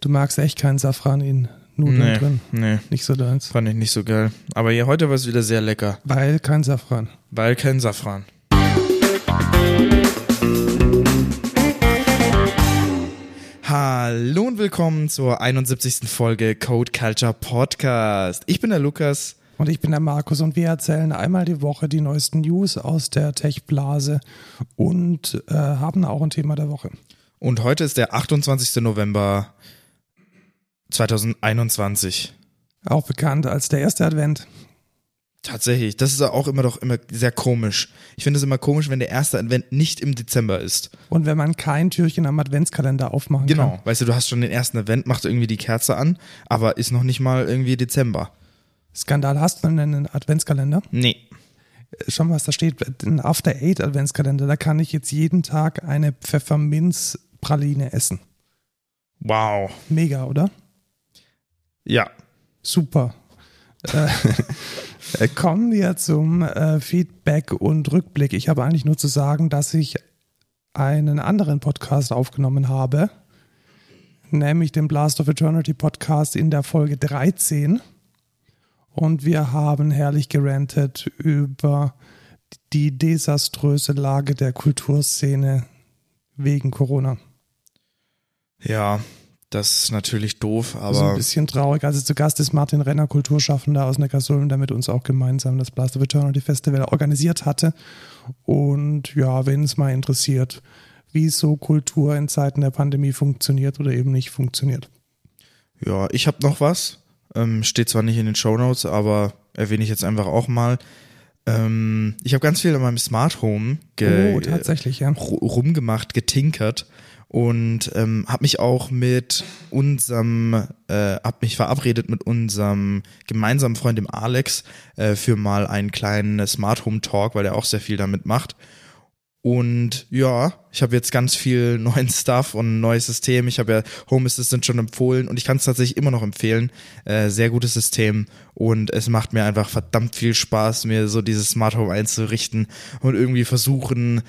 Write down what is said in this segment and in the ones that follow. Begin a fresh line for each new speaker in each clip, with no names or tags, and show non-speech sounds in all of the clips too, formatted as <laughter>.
Du magst echt keinen Safran in Nudeln
Nee,
drin.
nee,
Nicht so deins.
fand ich nicht so geil. Aber ja, heute war es wieder sehr lecker,
Weil kein Safran.
weil kein Safran. Hallo und willkommen zur 71. Folge Code Culture Podcast. Ich bin der Lukas.
Und ich bin der Markus und wir erzählen einmal die Woche die neuesten News aus der Tech-Blase und äh, haben auch ein Thema der Woche.
Und heute ist der 28. November 2021.
Auch bekannt als der erste Advent.
Tatsächlich, das ist auch immer doch immer sehr komisch. Ich finde es immer komisch, wenn der erste Advent nicht im Dezember ist.
Und wenn man kein Türchen am Adventskalender aufmachen
Genau,
kann.
weißt du, du hast schon den ersten Advent, macht irgendwie die Kerze an, aber ist noch nicht mal irgendwie Dezember.
Skandal, hast du einen Adventskalender?
Nee.
Schau mal, was da steht. Ein After Eight Adventskalender. Da kann ich jetzt jeden Tag eine Pfefferminzpraline essen.
Wow.
Mega, oder?
Ja.
Super. <laughs> äh, äh, kommen wir zum äh, Feedback und Rückblick. Ich habe eigentlich nur zu sagen, dass ich einen anderen Podcast aufgenommen habe, nämlich den Blast of Eternity Podcast in der Folge 13. Und wir haben herrlich gerantet über die desaströse Lage der Kulturszene wegen Corona.
Ja, das ist natürlich doof,
Also ein
aber
bisschen traurig. Also zu Gast ist Martin Renner, Kulturschaffender aus Neckarsulm, der mit uns auch gemeinsam das Blast of Eternity Festival organisiert hatte. Und ja, wenn es mal interessiert, wie so Kultur in Zeiten der Pandemie funktioniert oder eben nicht funktioniert.
ja, ich habe noch was. Ähm, steht zwar nicht in den Shownotes, aber erwähne ich jetzt einfach auch mal. Ähm, ich habe ganz viel an meinem Smart Home ge
oh, tatsächlich, ja.
ru- rumgemacht, getinkert und ähm, habe mich auch mit unserem, äh, hab mich verabredet mit unserem gemeinsamen Freund dem Alex äh, für mal einen kleinen Smart Home Talk, weil er auch sehr viel damit macht. Und ja, ich habe jetzt ganz viel <laughs> neuen Stuff und ein neues System. Ich habe ja Home Assistant schon empfohlen und ich kann es tatsächlich immer noch empfehlen. Äh, sehr gutes System und es macht mir einfach verdammt viel Spaß, mir so dieses Smart Home einzurichten und irgendwie versuchen,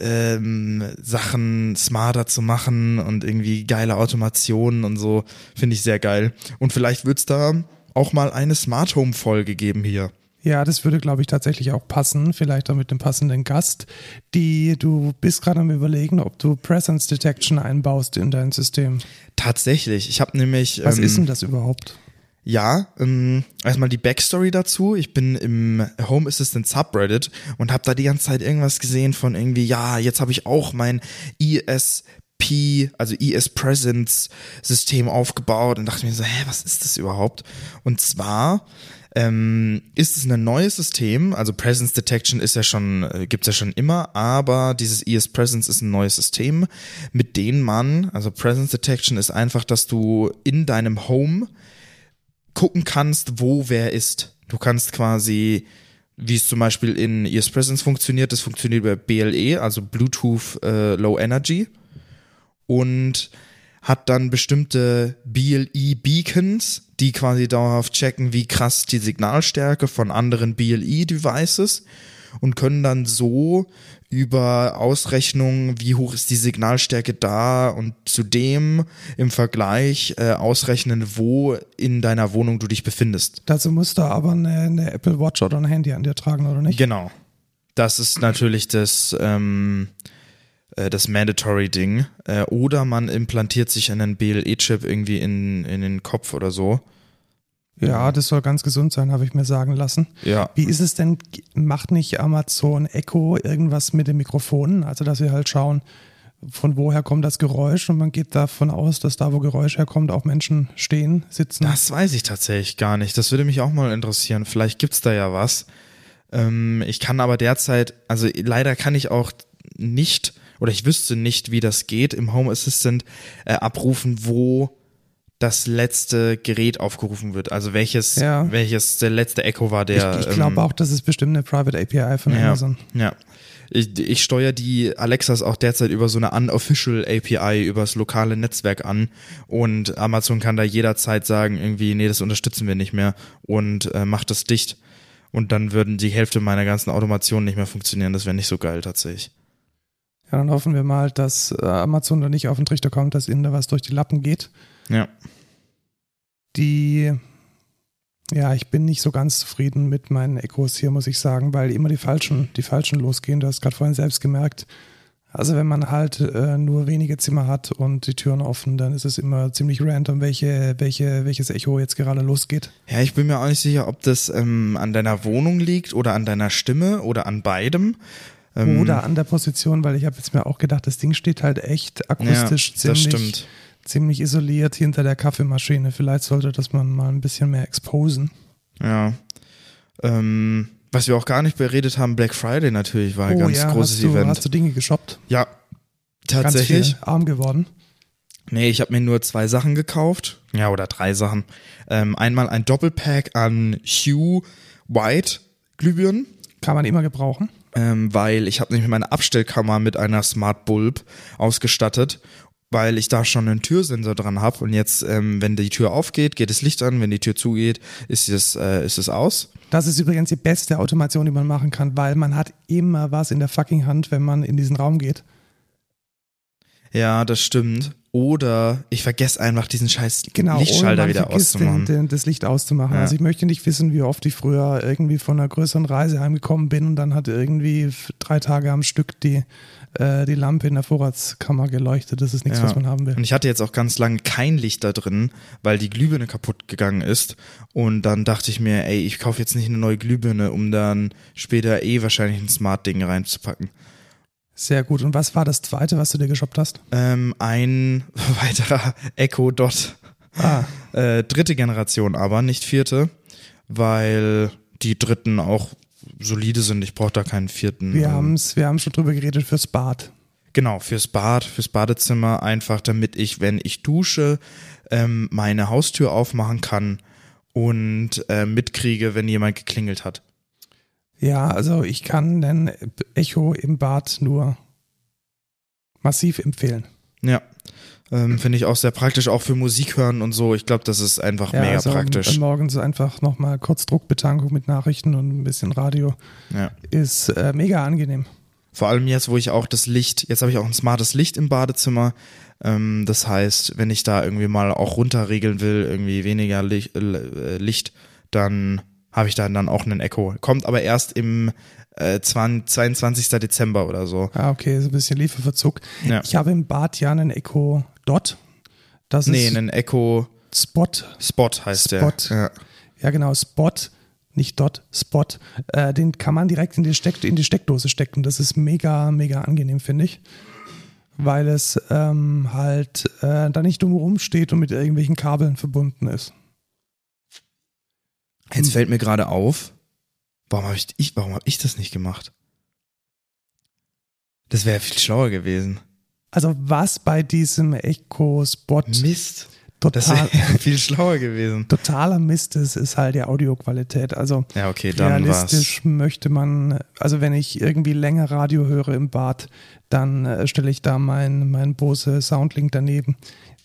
ähm, Sachen smarter zu machen und irgendwie geile Automationen und so. Finde ich sehr geil. Und vielleicht wird's da auch mal eine Smart Home Folge geben hier.
Ja, das würde, glaube ich, tatsächlich auch passen. Vielleicht auch mit dem passenden Gast. Die, du bist gerade am überlegen, ob du Presence Detection einbaust in dein System.
Tatsächlich. Ich habe nämlich.
Was
ähm,
ist denn das überhaupt?
Ja, ähm, erstmal die Backstory dazu. Ich bin im Home Assistant Subreddit und habe da die ganze Zeit irgendwas gesehen von irgendwie, ja, jetzt habe ich auch mein ESP, also ES Presence System aufgebaut und dachte mir so, hä, was ist das überhaupt? Und zwar ähm, ist es ein neues System, also Presence Detection ist ja schon, äh, gibt's ja schon immer, aber dieses ES Presence ist ein neues System, mit dem man, also Presence Detection ist einfach, dass du in deinem Home gucken kannst, wo wer ist. Du kannst quasi, wie es zum Beispiel in ES Presence funktioniert, das funktioniert über BLE, also Bluetooth äh, Low Energy und hat dann bestimmte BLE-Beacons, die quasi dauerhaft checken, wie krass die Signalstärke von anderen BLE-Devices und können dann so über Ausrechnungen, wie hoch ist die Signalstärke da und zudem im Vergleich äh, ausrechnen, wo in deiner Wohnung du dich befindest.
Dazu musst du aber eine, eine Apple Watch oder ein Handy an dir tragen, oder nicht?
Genau. Das ist natürlich das, ähm, äh, das Mandatory-Ding. Äh, oder man implantiert sich einen BLE-Chip irgendwie in, in den Kopf oder so.
Ja, das soll ganz gesund sein, habe ich mir sagen lassen.
Ja.
Wie ist es denn, macht nicht Amazon Echo irgendwas mit den Mikrofonen? Also, dass wir halt schauen, von woher kommt das Geräusch und man geht davon aus, dass da, wo Geräusch herkommt, auch Menschen stehen, sitzen.
Das weiß ich tatsächlich gar nicht. Das würde mich auch mal interessieren. Vielleicht gibt's da ja was. Ähm, ich kann aber derzeit, also leider kann ich auch nicht, oder ich wüsste nicht, wie das geht, im Home Assistant äh, abrufen, wo das letzte Gerät aufgerufen wird. Also welches,
Ja.
welches der letzte Echo war, der.
ich ich glaube
ähm,
auch, das ist bestimmt eine Private API von
ja,
Amazon.
Ja. Ich, ich steuere die Alexas auch derzeit über so eine unofficial API übers lokale Netzwerk an und Amazon kann da jederzeit sagen, irgendwie, nee, das unterstützen wir nicht mehr und äh, macht das dicht. Und dann würden die Hälfte meiner ganzen Automationen nicht mehr funktionieren. Das wäre nicht so geil tatsächlich.
Ja, dann hoffen wir mal, dass äh, Amazon da nicht auf den Trichter kommt, dass ihnen da was durch die Lappen geht.
Ja.
Die, ja, ich bin nicht so ganz zufrieden mit meinen Echos hier, muss ich sagen, weil immer die falschen, die falschen losgehen. Du hast gerade vorhin selbst gemerkt. Also wenn man halt äh, nur wenige Zimmer hat und die Türen offen, dann ist es immer ziemlich random, welche, welche, welches Echo jetzt gerade losgeht.
Ja, ich bin mir auch nicht sicher, ob das ähm, an deiner Wohnung liegt oder an deiner Stimme oder an beidem. Ähm,
Oder an der Position, weil ich habe jetzt mir auch gedacht, das Ding steht halt echt akustisch
ja, das
ziemlich,
stimmt.
Ziemlich isoliert hinter der Kaffeemaschine. Vielleicht sollte das man mal ein bisschen mehr exposen.
Ja. Ähm, was wir auch gar nicht beredet haben, Black Friday natürlich war ein ganz großes
Oh hast du,
Event.
hast du Dinge geshoppt?
ja, tatsächlich.
arm geworden.
Nee, ich habe mir nur zwei Sachen gekauft. Ja, oder drei Sachen. Ähm, einmal ein Doppelpack an Hue White Glühbirnen,
Kann man immer gebrauchen.
ähm, weil ich habe nämlich meine Abstellkammer mit einer Smart Bulb ausgestattet, weil ich da schon einen Türsensor dran habe und jetzt, ähm, wenn die Tür aufgeht, geht das Licht an, wenn die Tür zugeht, ist es, äh, ist es aus.
Das ist übrigens die beste Automation, die man machen kann, weil man hat immer was in der fucking Hand, wenn man in diesen Raum geht.
Ja, das stimmt. Oder ich vergesse einfach diesen scheiß
Genau,
Lichtschalter wieder auszumachen.
Den, den, das Licht auszumachen.
Ja.
Also ich möchte nicht wissen, wie oft ich früher irgendwie von einer größeren Reise heimgekommen bin und dann hat irgendwie drei Tage am Stück die, äh, die Lampe in der Vorratskammer geleuchtet. Das ist nichts,
Ja.
was man haben will.
Und ich hatte jetzt auch ganz lange kein Licht da drin, weil die Glühbirne kaputt gegangen ist. Und dann dachte ich mir, ey, ich kaufe jetzt nicht eine neue Glühbirne, um dann später eh wahrscheinlich ein Smart-Ding reinzupacken.
Sehr gut. Und was war das zweite, was du dir geshoppt hast?
Ähm, ein <laughs> weiterer Echo Dot.
Ah,
Äh, dritte Generation aber, nicht vierte, weil die dritten auch solide sind. Ich brauche da keinen vierten.
wir
Ähm,
haben's, wir haben schon drüber geredet fürs Bad.
Genau, fürs Bad, fürs Badezimmer, einfach damit ich, wenn ich dusche, ähm, meine Haustür aufmachen kann und äh, mitkriege, wenn jemand geklingelt hat.
Ja, also ich kann den Echo im Bad nur massiv empfehlen.
Ja. Ähm, Finde ich auch sehr praktisch, auch für Musik hören und so. Ich glaube, das ist einfach
Ja,
mega
also
praktisch.
morgens einfach nochmal kurz Druckbetankung mit Nachrichten und ein bisschen Radio
Ja.
ist äh, mega angenehm.
Vor allem jetzt, wo ich auch das Licht, jetzt habe ich auch ein smartes Licht im Badezimmer. Ähm, das heißt, wenn ich da irgendwie mal auch runterregeln will, irgendwie weniger Licht, äh, Licht dann habe ich da dann auch einen Echo. Kommt aber erst im äh, 20, 22. Dezember oder so.
Ah, okay, so ein bisschen Lieferverzug.
Ja.
Ich habe im Bad ja einen Echo Dot. Das
Nee,
ist
einen Echo
Spot.
Spot heißt
Spot.
der. Ja.
Ja, genau, Spot. Nicht Dot, Spot. Äh, den kann man direkt in die, Steck, in die Steckdose stecken. Das ist mega, mega angenehm, finde ich. Weil es ähm, halt äh, da nicht drumherum steht und mit irgendwelchen Kabeln verbunden ist.
Jetzt fällt mir gerade auf, warum habe ich, ich, warum hab ich das nicht gemacht? Das wäre viel schlauer gewesen.
Also was bei diesem Echo Spot
Mist. Das
total,
wäre viel schlauer gewesen.
totaler Mist ist, ist halt die Audioqualität. Also
Ja, okay, dann war's.
realistisch möchte man, also wenn ich irgendwie länger Radio höre im Bad, dann äh, stelle ich da mein, mein Bose Soundlink daneben,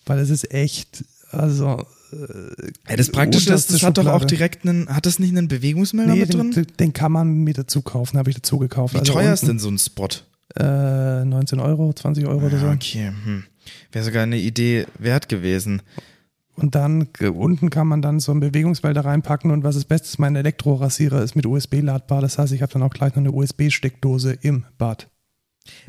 weil es ist echt, also
Ja, das Praktische ist, das hat doch auch direkt einen, hat das nicht einen Bewegungsmelder
nee,
mit drin?
den, kann man mit dazu kaufen, habe ich dazu gekauft.
Wie
also
teuer ist
unten,
denn so ein Spot?
Äh, 19 Euro, 20 Euro oder so.
Ja, okay, hm. Wäre sogar eine Idee wert gewesen.
Und dann äh, unten kann man dann so einen Bewegungsmelder reinpacken und was das Beste ist, mein Elektrorasierer ist mit USB ladbar. Das heißt, ich habe dann auch gleich noch eine USB-Steckdose im Bad.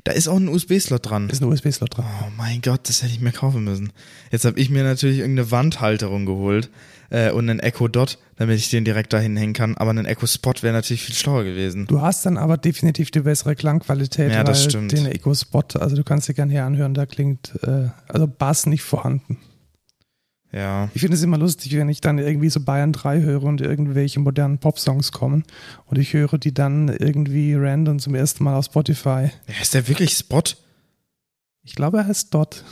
Da ist auch ein USB-Slot dran.
Ist ein USB-Slot dran.
Oh mein Gott, das hätte ich mir kaufen müssen. Jetzt habe ich mir natürlich irgendeine Wandhalterung geholt äh, und einen Echo Dot, damit ich den direkt dahin hängen kann. Aber ein Echo Spot wäre natürlich viel schlauer gewesen.
Du hast dann aber definitiv die bessere Klangqualität,
Ja, das stimmt.
den Echo Spot, also du kannst dir gerne hier anhören, da klingt äh, also Bass nicht vorhanden.
Ja.
Ich finde es immer lustig, wenn ich dann irgendwie so Bayern 3 höre und irgendwelche modernen Popsongs kommen und ich höre die dann irgendwie random zum ersten Mal auf Spotify.
ja. Ist der wirklich Spot?
Ich glaube, er heißt Dot.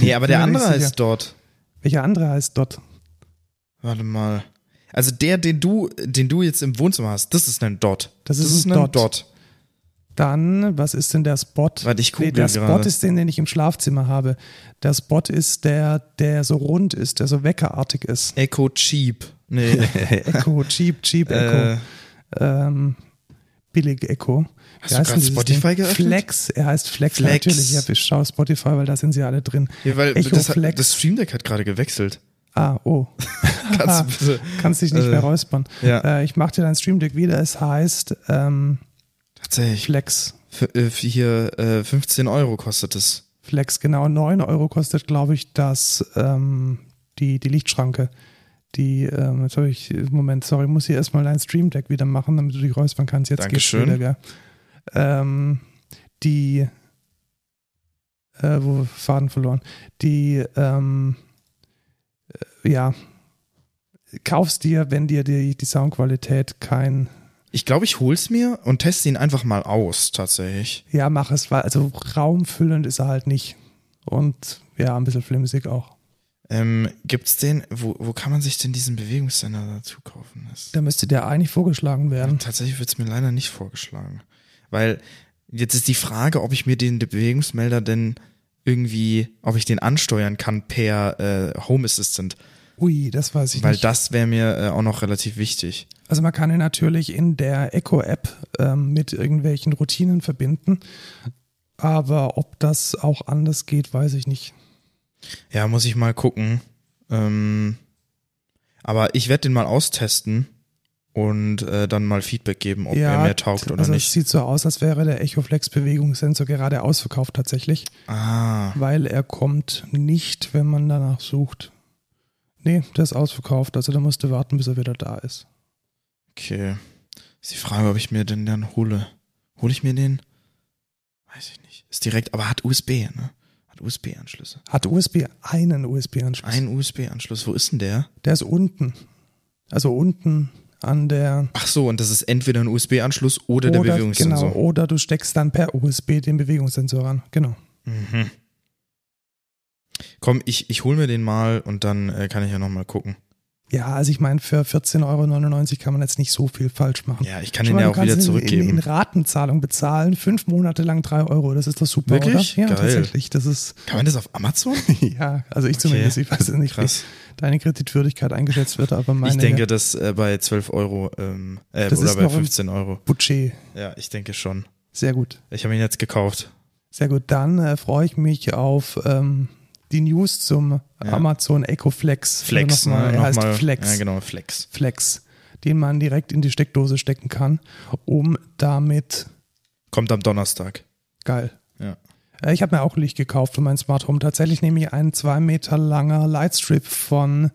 Nee, aber der andere heißt dort.
Welcher andere heißt Dot?
Warte mal. Also der, den du, den du jetzt im Wohnzimmer hast, das ist ein Dot.
Das ist ein Dot. Dann, was ist denn der Spot?
Warte, ich google
Der Spot
gerade.
ist den, den ich im Schlafzimmer habe. Der Spot ist der, der so rund ist, der so weckerartig ist.
Echo Cheap. Nee. <laughs>
Echo, Cheap, Cheap Echo.
äh,
Ähm, billig Echo.
Hast du gerade Spotify Ding? geöffnet?
Flex, er heißt Flex,
Flex.
natürlich. Ja, ich schaue Spotify, weil da sind sie alle drin.
Ja, weil
Echo
das,
Flex.
das Stream Deck hat gerade gewechselt.
Ah, oh. <laughs>
Kannst du bitte. <laughs>
Kannst dich nicht
Äh,
mehr räuspern.
ja.
Äh, ich mache dir dein Stream Deck wieder. Es heißt ähm,
Tatsächlich.
Flex.
Äh, für hier äh, 15 Euro kostet es.
Flex, genau. 9 Euro kostet, glaube ich, das, ähm, die, die Lichtschranke. Die, ähm, jetzt habe ich, Moment, sorry, muss hier erstmal dein Stream Deck wieder machen, damit du dich räuspern kannst. Jetzt geht's
Dankeschön.
wieder, gell? Ähm, die, äh, wo Faden verloren. Die, ähm, äh, ja, kaufst dir, wenn dir die, die Soundqualität kein,
Ich glaube, ich hol's mir und teste ihn einfach mal aus, tatsächlich.
ja, mach es, weil, also raumfüllend ist er halt nicht. Und ja, ein bisschen flimsig auch.
Ähm, gibt's den, wo, wo kann man sich denn diesen Bewegungssender dazu kaufen? Das,
Da müsste der eigentlich vorgeschlagen werden.
tatsächlich wird's mir leider nicht vorgeschlagen. Weil jetzt ist die Frage, ob ich mir den Bewegungsmelder denn irgendwie, ob ich den ansteuern kann per äh, Home Assistant.
Ui, das weiß ich
Weil
nicht.
das wäre mir äh, auch noch relativ wichtig.
Also man kann ihn natürlich in der Echo-App ähm, mit irgendwelchen Routinen verbinden. Aber ob das auch anders geht, weiß ich nicht.
Ja, muss ich mal gucken. Ähm, aber ich werde den mal austesten und äh, dann mal Feedback geben, ob er mir taugt oder
also Es
nicht.
sieht so aus, als wäre der Echoflex Bewegungssensor gerade ausverkauft tatsächlich,
Ah,
weil er kommt nicht, wenn man danach sucht. Nee, der ist ausverkauft, also da musst du warten, bis er wieder da ist.
Okay. Ist die Frage, ob ich mir den dann hole. Hole ich mir den? Weiß ich nicht. Ist direkt, aber hat USB, ne? Hat USB-Anschlüsse.
Hat USB einen USB-Anschluss.
Ein USB-Anschluss. Wo ist denn der?
Der ist unten. Also unten an der
Ach so, und das ist entweder ein USB-Anschluss oder, der Bewegungssensor.
Genau, oder du steckst dann per USB den Bewegungssensor ran. Genau.
Mhm. Komm, ich, ich hol mir den mal und dann äh, kann ich ja nochmal gucken.
Ja, also ich meine, für 14,99 Euro kann man jetzt nicht so viel falsch machen.
Ja, ich kann
Schau
den ja auch wieder
ihn
zurückgeben.
In, in Ratenzahlung bezahlen, fünf Monate lang drei Euro. Das ist doch super,
Wirklich?
oder? Ja,
Geil.
tatsächlich. Das ist,
Kann man das auf Amazon? <laughs>
ja, also ich zumindest, ich weiß nicht,
Krass.
wie deine Kreditwürdigkeit eingeschätzt wird, aber meine
ich denke, dass äh, bei 12 Euro ähm, äh,
Das
oder
ist
bei
noch im-
15 Euro.
Budget.
Ja, ich denke schon.
Sehr gut.
Ich habe ihn jetzt gekauft.
Sehr gut. Dann äh, freue ich mich auf ähm, die News zum
Ja.
Amazon Echo Flex.
Flex,
nochmal,
ne?
er heißt
Nochmal-
Flex.
Ja, genau, Flex.
Flex, den man direkt in die Steckdose stecken kann, um damit
Kommt am Donnerstag.
geil.
Ja.
Äh, Ich habe mir auch Licht gekauft für mein Smart Home. Tatsächlich nehme ich ein zwei Meter langer Lightstrip von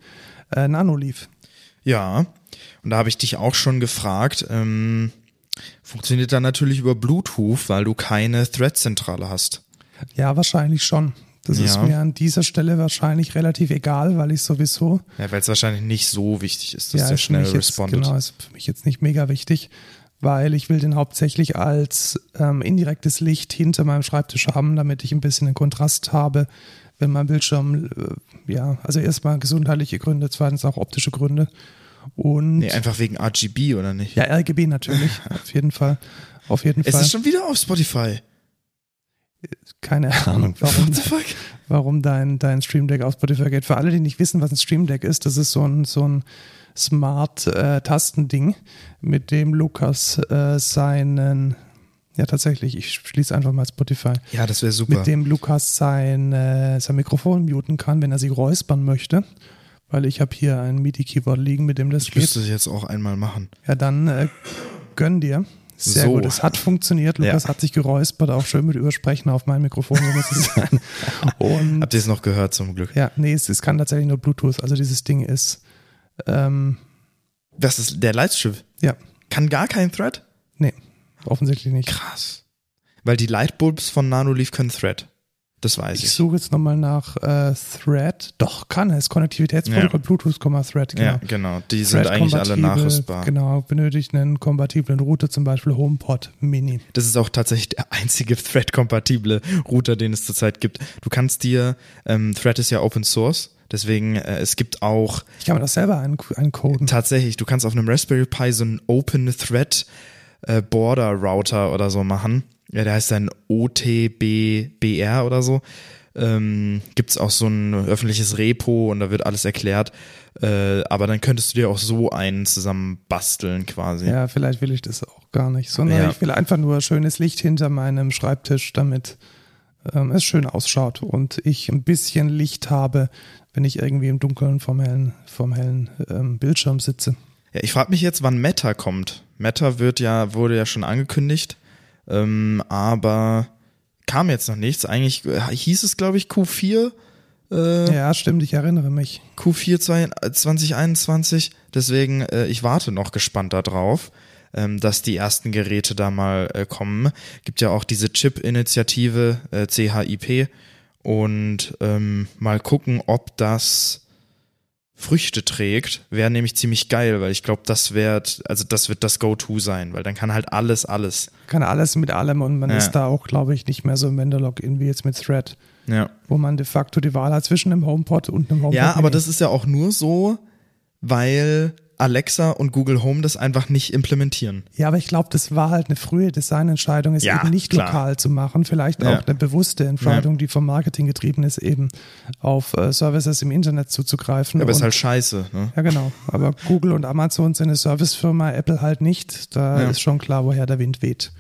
äh, Nanoleaf.
Ja, und da habe ich dich auch schon gefragt. Ähm, funktioniert dann natürlich über Bluetooth, weil du keine Thread-Zentrale hast.
Ja, wahrscheinlich schon. Das ist
Ja.
mir an dieser Stelle wahrscheinlich relativ egal, weil ich sowieso
Ja, weil es wahrscheinlich nicht so wichtig ist, dass
ja,
der
ist
schnell
mich jetzt,
respondet.
Genau, ist für mich jetzt nicht mega wichtig, weil ich will den hauptsächlich als ähm, indirektes Licht hinter meinem Schreibtisch haben, damit ich ein bisschen einen Kontrast habe, wenn mein Bildschirm, äh, ja, also erstmal gesundheitliche Gründe, zweitens auch optische Gründe und
Nee, einfach wegen RGB oder nicht?
ja, RGB natürlich, auf jeden Fall. Auf jeden
es
Fall.
ist schon wieder auf Spotify.
Keine Ahnung, warum, <laughs> warum dein, dein Stream Deck auf Spotify geht. Für alle, die nicht wissen, was ein Stream Deck ist, das ist so ein, so ein Smart-Tastending, mit dem Lukas äh, seinen, ja tatsächlich, ich schließe einfach mal Spotify,
Ja, das wäre super.
mit dem Lukas sein, äh, sein Mikrofon muten kann, wenn er sich räuspern möchte. Weil ich habe hier ein MIDI-Keyboard liegen, mit dem das
ich
geht.
müsste es jetzt auch einmal machen.
Ja, dann äh, gönn dir. Sehr
So.
gut, es hat funktioniert. Lukas
Ja.
hat sich geräuspert, auch schön mit Übersprechen auf mein Mikrofon. <laughs> Und
Habt ihr es noch gehört zum Glück?
ja, nee, es, es kann tatsächlich nur Bluetooth. Also dieses Ding ist, ähm,
Das ist der Lightstrip.
ja,
Kann gar kein Thread?
nee, offensichtlich nicht.
Krass. Weil die Lightbulbs von Nanoleaf können Thread. Das weiß
Ich
ich.
suche jetzt nochmal nach äh, Thread. Doch, kann es. Konnektivitätsprotokoll,
Ja.
Bluetooth, Thread, genau.
Ja, genau. Die sind
Thread
eigentlich alle nachrüstbar.
Genau, benötigt einen kompatiblen Router, zum Beispiel HomePod Mini.
Das ist auch tatsächlich der einzige Thread-kompatible Router, den es zurzeit gibt. Du kannst dir, ähm, Thread ist ja Open Source, deswegen äh, es gibt auch
Ich kann mir das selber eincoden.
tatsächlich, du kannst auf einem Raspberry Pi so einen Open Thread äh, Border Router oder so machen. Ja, der heißt dann OTBBR oder so. ähm, gibt es auch so ein öffentliches Repo und da wird alles erklärt. Äh, aber dann könntest du dir auch so einen zusammen basteln quasi.
Ja, vielleicht will ich das auch gar nicht, sondern
Ja.
ich will einfach nur schönes Licht hinter meinem Schreibtisch, damit ähm, es schön ausschaut und ich ein bisschen Licht habe, wenn ich irgendwie im Dunkeln vom hellen, vom hellen ähm, Bildschirm sitze.
Ja, ich frage mich jetzt, wann Meta kommt. Meta wird ja, wurde ja schon angekündigt, ähm, aber kam jetzt noch nichts. Eigentlich hieß es, glaube ich, Q4, äh,
Ja, stimmt, ich erinnere mich.
Q4 zwei- äh, 2021. Deswegen, äh, ich warte noch gespannt darauf, ähm, dass die ersten Geräte da mal äh, kommen. Gibt ja auch diese Chip-Initiative äh, CHIP und ähm, mal gucken, ob das Früchte trägt, wäre nämlich ziemlich geil, weil ich glaube, das wird, also das wird das Go-To sein, weil dann kann halt alles, alles.
Kann alles mit allem und man
Ja.
ist da auch, glaube ich, nicht mehr so im Vendor-Login wie jetzt mit Thread,
Ja.
wo man de facto die Wahl hat zwischen einem HomePod und einem HomePod.
Ja, aber das ist ja auch nur so, weil Alexa und Google Home das einfach nicht implementieren.
Ja, aber ich glaube, das war halt eine frühe Designentscheidung, es
Ja,
eben nicht
klar.
lokal zu machen. Vielleicht
Ja.
auch eine bewusste Entscheidung, die vom Marketing getrieben ist, eben auf äh, Services im Internet zuzugreifen.
Aber ist
Und-
halt scheiße. Ne?
ja, genau. Aber Google und Amazon sind eine Servicefirma, Apple halt nicht. Da
Ja.
ist schon klar, woher der Wind weht.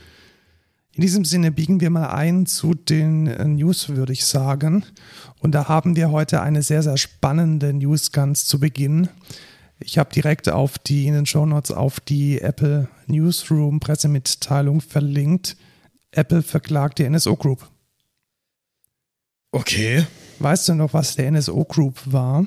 In diesem Sinne biegen wir mal ein zu den äh, News, würde ich sagen. Und da haben wir heute eine sehr, sehr spannende News ganz zu Beginn. Ich habe direkt auf die, in den Shownotes auf die Apple Newsroom Pressemitteilung verlinkt. Apple verklagt die NSO Group.
Okay.
Weißt du noch, was der NSO Group war?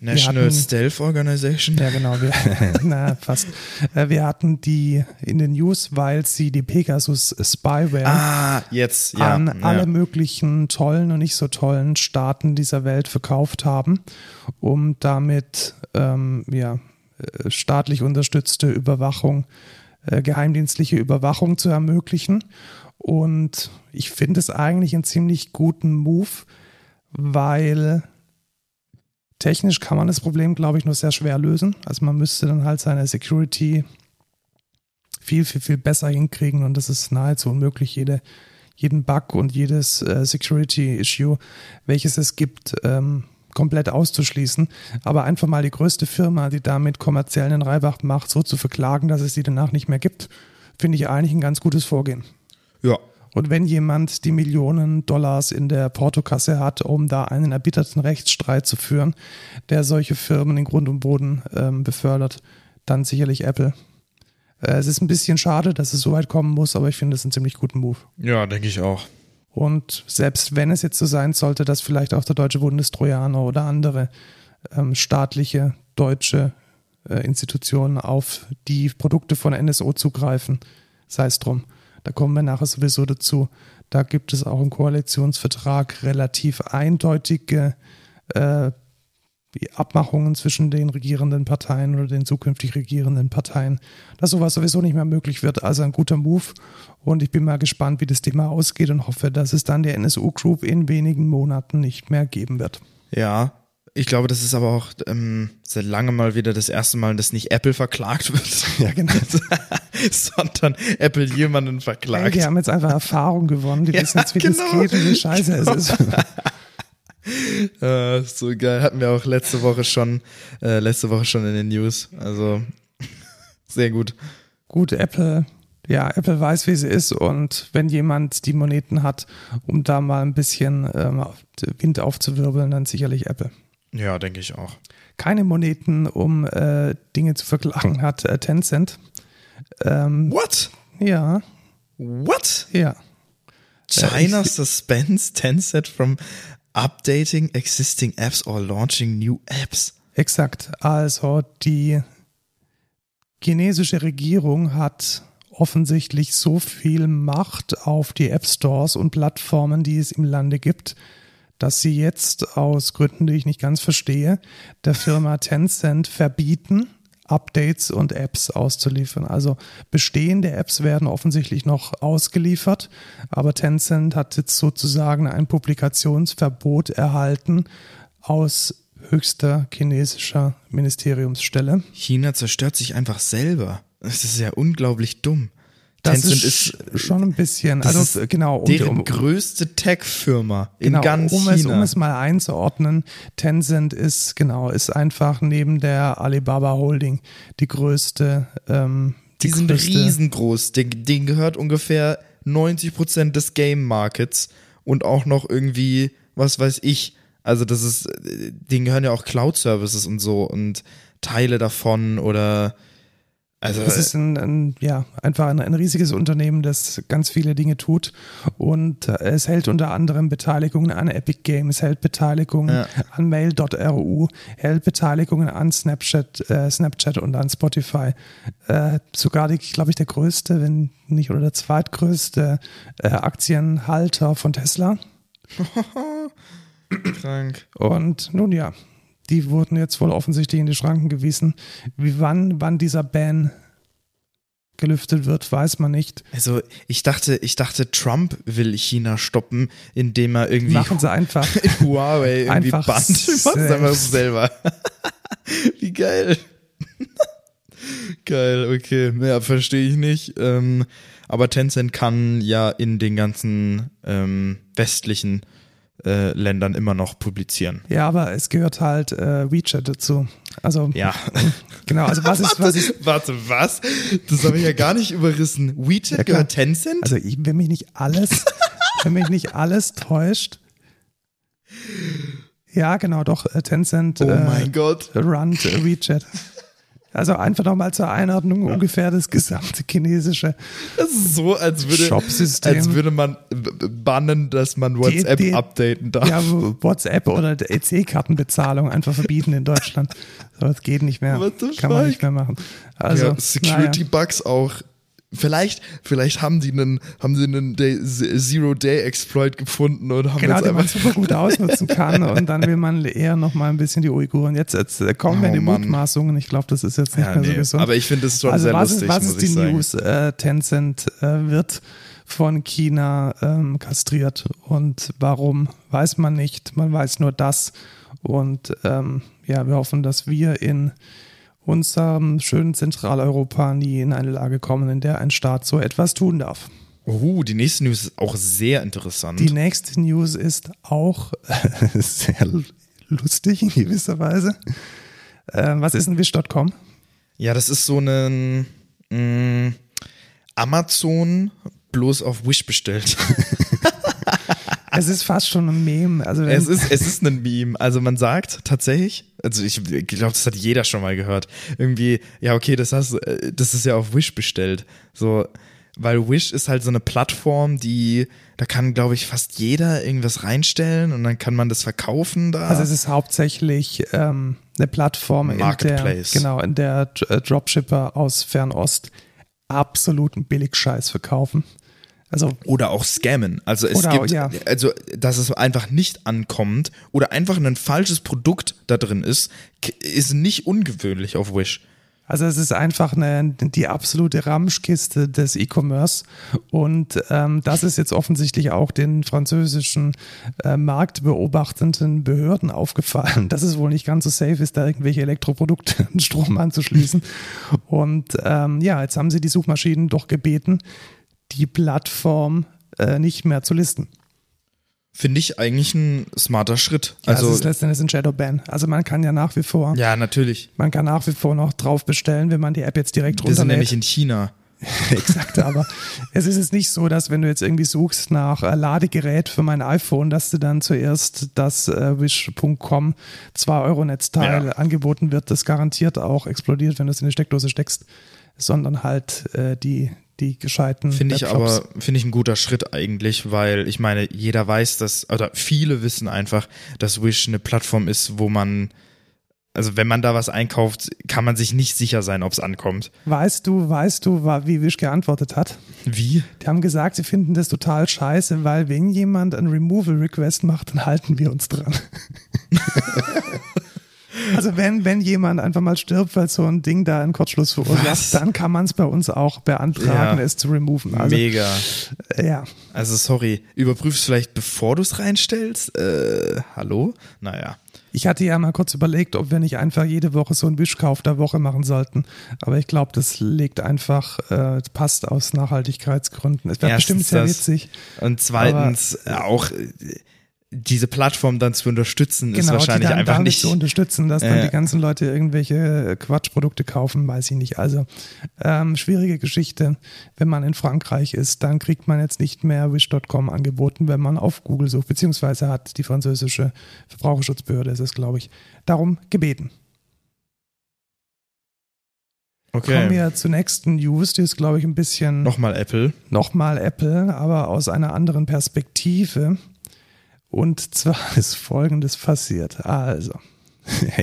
National
hatten-
Stealth Organization.
Ja, genau. Wir, <laughs> <laughs> na, fast. Äh, Wir hatten die in den News, weil sie die Pegasus Spyware
Ah, jetzt, ja.
an
ja.
alle möglichen tollen und nicht so tollen Staaten dieser Welt verkauft haben, um damit ähm, ja, äh, staatlich unterstützte Überwachung, äh, geheimdienstliche Überwachung zu ermöglichen. Und ich finde es eigentlich einen ziemlich guten Move, weil technisch kann man das Problem, glaube ich, nur sehr schwer lösen. Also man müsste dann halt seine Security viel, viel, viel besser hinkriegen und das ist nahezu unmöglich, jede, jeden Bug und jedes äh, Security-Issue, welches es gibt, ähm, komplett auszuschließen. Aber einfach mal die größte Firma, die damit kommerziell einen Reibach macht, so zu verklagen, dass es sie danach nicht mehr gibt, finde ich eigentlich ein ganz gutes Vorgehen.
Ja.
Und wenn jemand die Millionen Dollars in der Portokasse hat, um da einen erbitterten Rechtsstreit zu führen, der solche Firmen in Grund und Boden ähm, befördert, dann sicherlich Apple. Äh, es ist ein bisschen schade, dass es so weit kommen muss, aber ich finde es einen ziemlich guten Move.
Ja, denke ich auch.
Und selbst wenn es jetzt so sein sollte, dass vielleicht auch der deutsche Bundestrojaner oder andere ähm, staatliche deutsche äh, Institutionen auf die Produkte von NSO zugreifen, sei es drum. Da kommen wir nachher sowieso dazu. Da gibt es auch im Koalitionsvertrag relativ eindeutige äh, Abmachungen zwischen den regierenden Parteien oder den zukünftig regierenden Parteien, dass sowas sowieso nicht mehr möglich wird. Also ein guter Move. Und ich bin mal gespannt, wie das Thema ausgeht und hoffe, dass es dann der NSU Group in wenigen Monaten nicht mehr geben wird.
Ja. Ich glaube, das ist aber auch ähm, seit langem mal wieder das erste Mal, dass nicht Apple verklagt wird. <laughs>
Ja, genau. <laughs>
sondern Apple jemanden verklagt.
die haben jetzt einfach Erfahrung gewonnen. Die <laughs>
Ja,
wissen jetzt, wie
genau.
das geht und wie scheiße es ist.
Äh, so geil. Hatten wir auch letzte Woche schon, äh, letzte Woche schon in den News. Also sehr gut.
Gut, Apple, ja, Apple weiß, wie sie ist und wenn jemand die Moneten hat, um da mal ein bisschen ähm, Wind aufzuwirbeln, dann sicherlich Apple.
Ja, denke ich auch.
Keine Moneten, um äh, Dinge zu verklagen, hat äh, Tencent. Ähm,
What?
ja,
What?
ja.
China
Äh, ich-
suspends Tencent from updating existing apps or launching new apps.
Exakt. Also die chinesische Regierung hat offensichtlich so viel Macht auf die App Stores und Plattformen, die es im Lande gibt, dass sie jetzt aus Gründen, die ich nicht ganz verstehe, der Firma Tencent verbieten, Updates und Apps auszuliefern. Also bestehende Apps werden offensichtlich noch ausgeliefert, aber Tencent hat jetzt sozusagen ein Publikationsverbot erhalten aus höchster chinesischer Ministeriumsstelle.
China zerstört sich einfach selber. Das ist ja unglaublich dumm.
Das
Tencent
ist,
ist
schon ein bisschen,
das
also
ist
genau, um,
deren
um,
größte Tech-Firma in
genau,
ganz
um es,
China.
um es mal einzuordnen, Tencent ist genau, ist einfach neben der Alibaba Holding die größte, ähm,
die sind
größte,
riesengroß. Den, denen gehört ungefähr 90% des Game-Markets und auch noch irgendwie, was weiß ich. Also das ist, äh, denen gehören ja auch Cloud-Services und so und Teile davon oder also
Es ist ein, ein, ja, einfach ein, ein riesiges Unternehmen, das ganz viele Dinge tut. Und äh, es hält unter anderem Beteiligungen an Epic Games, hält Beteiligungen
Ja.
an Mail.ru, hält Beteiligungen an Snapchat, äh, Snapchat und an Spotify. Äh, sogar, glaube ich, der größte, wenn nicht oder der zweitgrößte äh, Aktienhalter von Tesla. <laughs>
krank.
Und nun ja, die wurden jetzt wohl offensichtlich in die Schranken gewiesen. Wie wann, wann dieser Ban gelüftet wird, weiß man nicht.
Also ich dachte, ich dachte, Trump will China stoppen, indem er irgendwie
Machen sie einfach. <laughs>
Huawei irgendwie
Einfach
bannt. Mach's einfach selber. <laughs> Wie geil. geil, okay. Ja, verstehe ich nicht. Ähm, aber Tencent kann ja in den ganzen ähm, westlichen äh, Ländern immer noch publizieren.
Ja, aber es gehört halt äh, WeChat dazu. Also
Ja. <laughs>
genau, also was ist, was ist,
Warte, was? Das habe ich ja gar nicht überrissen. WeChat
Ja,
gehört Tencent?
also ich, wenn mich nicht alles, <laughs> wenn mich nicht alles täuscht. Ja, genau, doch, äh, Tencent
oh
äh,
mein Gott.
äh, WeChat. Also einfach nochmal zur Einordnung ungefähr das gesamte chinesische
Das ist so, als würde,
Shop-System.
als würde man bannen, dass man WhatsApp
die-
updaten darf.
ja, WhatsApp oder EC-Kartenbezahlung einfach verbieten in Deutschland. So, das geht nicht mehr. Kann man nicht mehr machen. Also,
ja, Security Bugs auch. Vielleicht, vielleicht haben die einen, haben sie einen Day, Zero Day Exploit gefunden und haben
Genau,
jetzt
den man
einfach.
super gut ausnutzen kann und dann will man eher noch mal ein bisschen die Uiguren. Jetzt, jetzt äh, kommen wir
Oh
in die. Mutmaßungen. Ich glaube, das ist jetzt nicht
Ja,
mehr so
nee,
gesund.
aber ich finde es schon
also
sehr
was,
lustig,
ist, was ist die
sagen.
News? Äh, Tencent äh, wird von China ähm, kastriert und warum, weiß man nicht. Man weiß nur das und ähm, ja, wir hoffen, dass wir in unserem schönen Zentraleuropa nie in eine Lage kommen, in der ein Staat so etwas tun darf.
Oh, die nächste News ist auch sehr interessant.
Die nächste News ist auch <laughs> sehr lustig in gewisser Weise. Äh, was ist ein Wish.com?
ja, das ist so ein mh, Amazon bloß auf Wish bestellt. <laughs>
Es ist fast schon ein Meme. Also
Es ist, es ist ein Meme. Also man sagt tatsächlich, also ich glaube, das hat jeder schon mal gehört. Irgendwie, ja, okay, das hast äh, das ist ja auf Wish bestellt. So, weil Wish ist halt so eine Plattform, die, da kann, glaube ich, fast jeder irgendwas reinstellen und dann kann man das verkaufen da.
also es ist hauptsächlich ähm, eine Plattform, in der,
Marketplace.
genau, in der äh, Dropshipper aus Fernost absoluten Billigscheiß verkaufen. Also
oder auch scammen. Also es gibt,
ja.
also dass es einfach nicht ankommt oder einfach ein falsches Produkt da drin ist, ist nicht ungewöhnlich auf Wish.
Also es ist einfach eine, die absolute Ramschkiste des E-Commerce und ähm, das ist jetzt offensichtlich auch den französischen äh, marktbeobachtenden Behörden aufgefallen, dass es wohl nicht ganz so safe ist, da irgendwelche Elektroprodukte <laughs> an Strom anzuschließen. Und ähm, ja, jetzt haben sie die Suchmaschinen doch gebeten, die Plattform äh, nicht mehr zu listen.
Finde ich eigentlich ein smarter Schritt.
Also
Also,
es ist letztendlich ein Shadowban. Also man kann ja nach wie vor,
ja, natürlich.
man kann nach wie vor noch drauf bestellen, wenn man die App jetzt direkt
Wir sind
runterlädt.
nämlich in China. <laughs>
Exakt, aber es ist jetzt nicht so, dass wenn du jetzt irgendwie suchst nach äh, Ladegerät für mein iPhone, dass du dann zuerst das äh, Wish.com 2 Euro Netzteil
Ja.
angeboten wird, das garantiert auch explodiert, wenn du es in die Steckdose steckst, sondern halt äh, die, die gescheiten
Finde ich
Webshops.
aber, finde ich ein guter Schritt eigentlich, weil ich meine, jeder weiß, dass, oder viele wissen einfach, dass Wish eine Plattform ist, wo man, also wenn man da was einkauft, kann man sich nicht sicher sein, ob es ankommt.
Weißt du, weißt du, wie Wish geantwortet hat?
Wie?
Die haben gesagt, sie finden das total scheiße, weil wenn jemand einen Removal-Request macht, dann halten wir uns dran. <laughs> Also wenn, wenn jemand einfach mal stirbt, weil so ein Ding da einen Kurzschluss verursacht, dann kann man es bei uns auch beantragen,
Ja.
es zu removen. Also,
Mega.
ja.
Also sorry, überprüfst vielleicht bevor du es reinstellst? Äh, hallo? Naja.
Ich hatte ja mal kurz überlegt, ob wir nicht einfach jede Woche so einen Wischkauf der Woche machen sollten. Aber ich glaube, das legt einfach, äh, passt aus Nachhaltigkeitsgründen. Es wäre bestimmt sehr
das.
witzig.
Und zweitens auch äh, diese Plattform dann zu unterstützen, ist wahrscheinlich
Genau, die dann
einfach
damit
nicht.
zu unterstützen, dass dann
Äh.
die ganzen Leute irgendwelche Quatschprodukte kaufen, weiß ich nicht. Also ähm, schwierige Geschichte. Wenn man in Frankreich ist, dann kriegt man jetzt nicht mehr Wish.com angeboten, wenn man auf Google sucht, beziehungsweise hat die französische Verbraucherschutzbehörde es, glaube ich, darum gebeten. Kommen
Okay.
wir zur nächsten News, die ist, glaube ich, ein bisschen
Nochmal Apple.
nochmal Apple, aber aus einer anderen Perspektive. Und zwar <laughs> ist Folgendes passiert. Also, <laughs>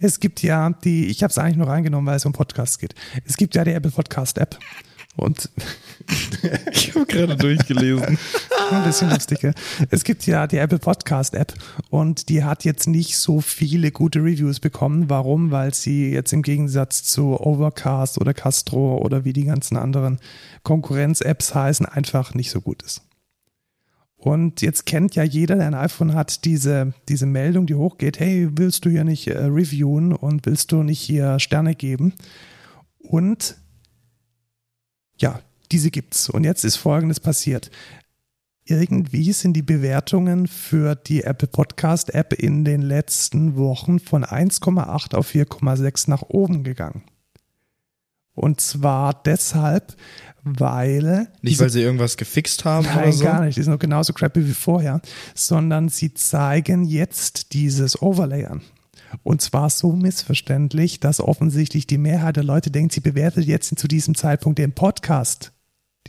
es gibt ja die, ich habe es eigentlich nur reingenommen, weil es um Podcasts geht. Es gibt ja die Apple Podcast App. Und <laughs>
Ich habe gerade durchgelesen.
ein bisschen lustiger. Es gibt ja die Apple Podcast App und die hat jetzt nicht so viele gute Reviews bekommen. Warum? Weil sie jetzt im Gegensatz zu Overcast oder Castro oder wie die ganzen anderen Konkurrenz-Apps heißen, einfach nicht so gut ist. Und jetzt kennt ja jeder, der ein iPhone hat, diese, diese Meldung, die hochgeht, hey, willst du hier nicht äh, reviewen und willst du nicht hier Sterne geben? Und ja, diese gibt's. Und jetzt ist Folgendes passiert. Irgendwie sind die Bewertungen für die Apple Podcast App in den letzten Wochen von 1,8 auf 4,6 nach oben gegangen. Und zwar deshalb, weil
Nicht, weil sie irgendwas gefixt haben
Nein,
oder so.
gar nicht. Die sind noch genauso crappy wie vorher, sondern sie zeigen jetzt dieses Overlay an. Und zwar so missverständlich, dass offensichtlich die Mehrheit der Leute denkt, sie bewertet jetzt zu diesem Zeitpunkt den Podcast,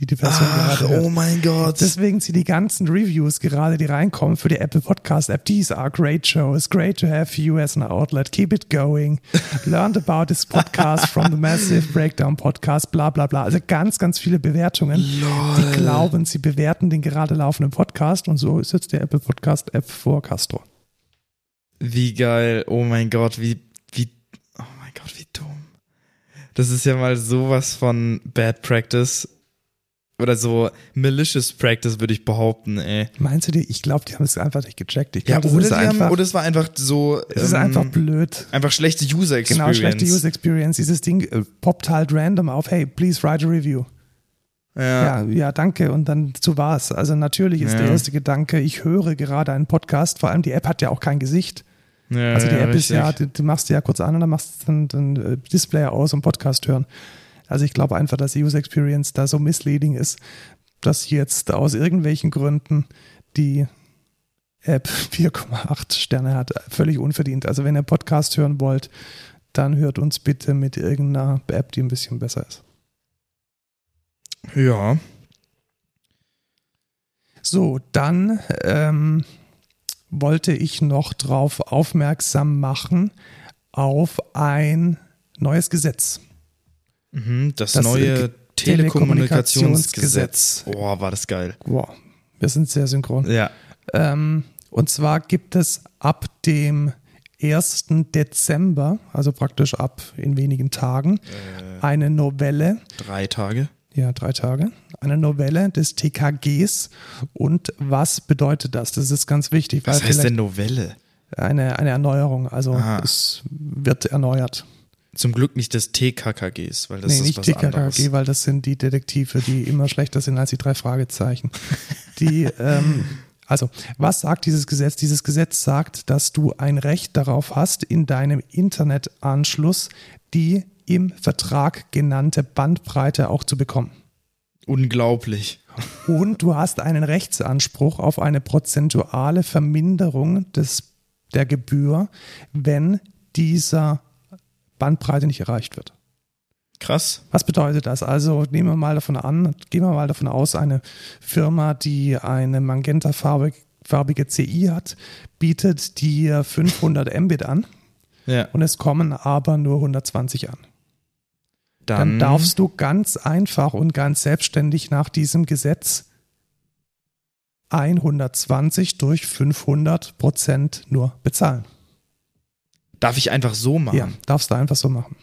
die die Person
Ach,
gerade hört.
oh mein Gott.
Deswegen sind die ganzen Reviews gerade, die reinkommen für die Apple Podcast App. These are great shows. Great to have you as an outlet. Keep it going. <laughs> Learned about this podcast from the Massive Breakdown Podcast. Bla bla bla. Also ganz, ganz viele Bewertungen. Die glauben, sie bewerten den gerade laufenden Podcast und so ist jetzt die Apple Podcast App vor Castro.
Wie geil. Oh mein Gott, wie, wie, oh mein Gott, wie dumm. Das ist ja mal sowas von Bad Practice. Oder so malicious Practice, würde ich behaupten, ey.
Meinst du dir? Ich glaube, die haben es einfach nicht gecheckt. Ich
Ja,
glaube,
oder,
das ist
die haben,
einfach,
oder es war einfach so.
es ist
ähm,
einfach blöd.
einfach schlechte User
Genau,
Experience.
schlechte User Experience. Dieses Ding äh, poppt halt random auf, hey, please write a review.
Ja.
Ja, ja, danke. Und dann so war's. Also natürlich ist
Ja.
der erste Gedanke, ich höre gerade einen Podcast. Vor allem die App hat ja auch kein Gesicht.
ja
Also die App ist ja, du, du machst die ja kurz an und dann machst du dann, dann äh, Display aus und Podcast hören. Also ich glaube einfach, dass die User Experience da so misleading ist, dass jetzt aus irgendwelchen Gründen die App <laughs> 4,8 Sterne hat. Völlig unverdient. Also wenn ihr Podcast hören wollt, dann hört uns bitte mit irgendeiner App, die ein bisschen besser ist.
Ja.
So, dann ähm, wollte ich noch darauf aufmerksam machen auf ein neues Gesetz.
Mhm, das,
Das,
neue
äh,
Telekommunikationsgesetz. Oh, war das geil.
Wow, wir sind sehr synchron.
Ja.
Ähm, und zwar gibt es ab dem 1. Dezember, also praktisch ab in wenigen Tagen, eine Novelle,
Drei Tage.
ja, drei Tage, eine Novelle des TKGs. Und was bedeutet das? Das ist ganz wichtig,
Was heißt denn Novelle?
eine, eine Erneuerung, also
Ah.
es wird erneuert.
Zum Glück nicht des TKKGs, weil das
nee,
ist
nicht
was
TKKG,
anderes.
weil das sind die Detektive, die immer schlechter sind als die drei Fragezeichen. Die, ähm, also, was sagt dieses Gesetz? Dieses Gesetz sagt, dass du ein Recht darauf hast, in deinem Internetanschluss die im Vertrag genannte Bandbreite auch zu bekommen.
Unglaublich.
Und du hast einen Rechtsanspruch auf eine prozentuale Verminderung des, der Gebühr, wenn dieser Bandbreite nicht erreicht wird.
Krass.
Was bedeutet das? Also nehmen wir mal davon an, gehen wir mal davon aus, eine Firma, die eine magentafarbige farbige CI hat, bietet dir 500 Mbit an <laughs>
Ja.
und es kommen aber nur 120 an.
Dann,
Dann darfst du ganz einfach und ganz selbstständig nach diesem Gesetz 120 durch 500 Prozent nur bezahlen.
Darf ich einfach so machen?
Ja, darfst du einfach so machen.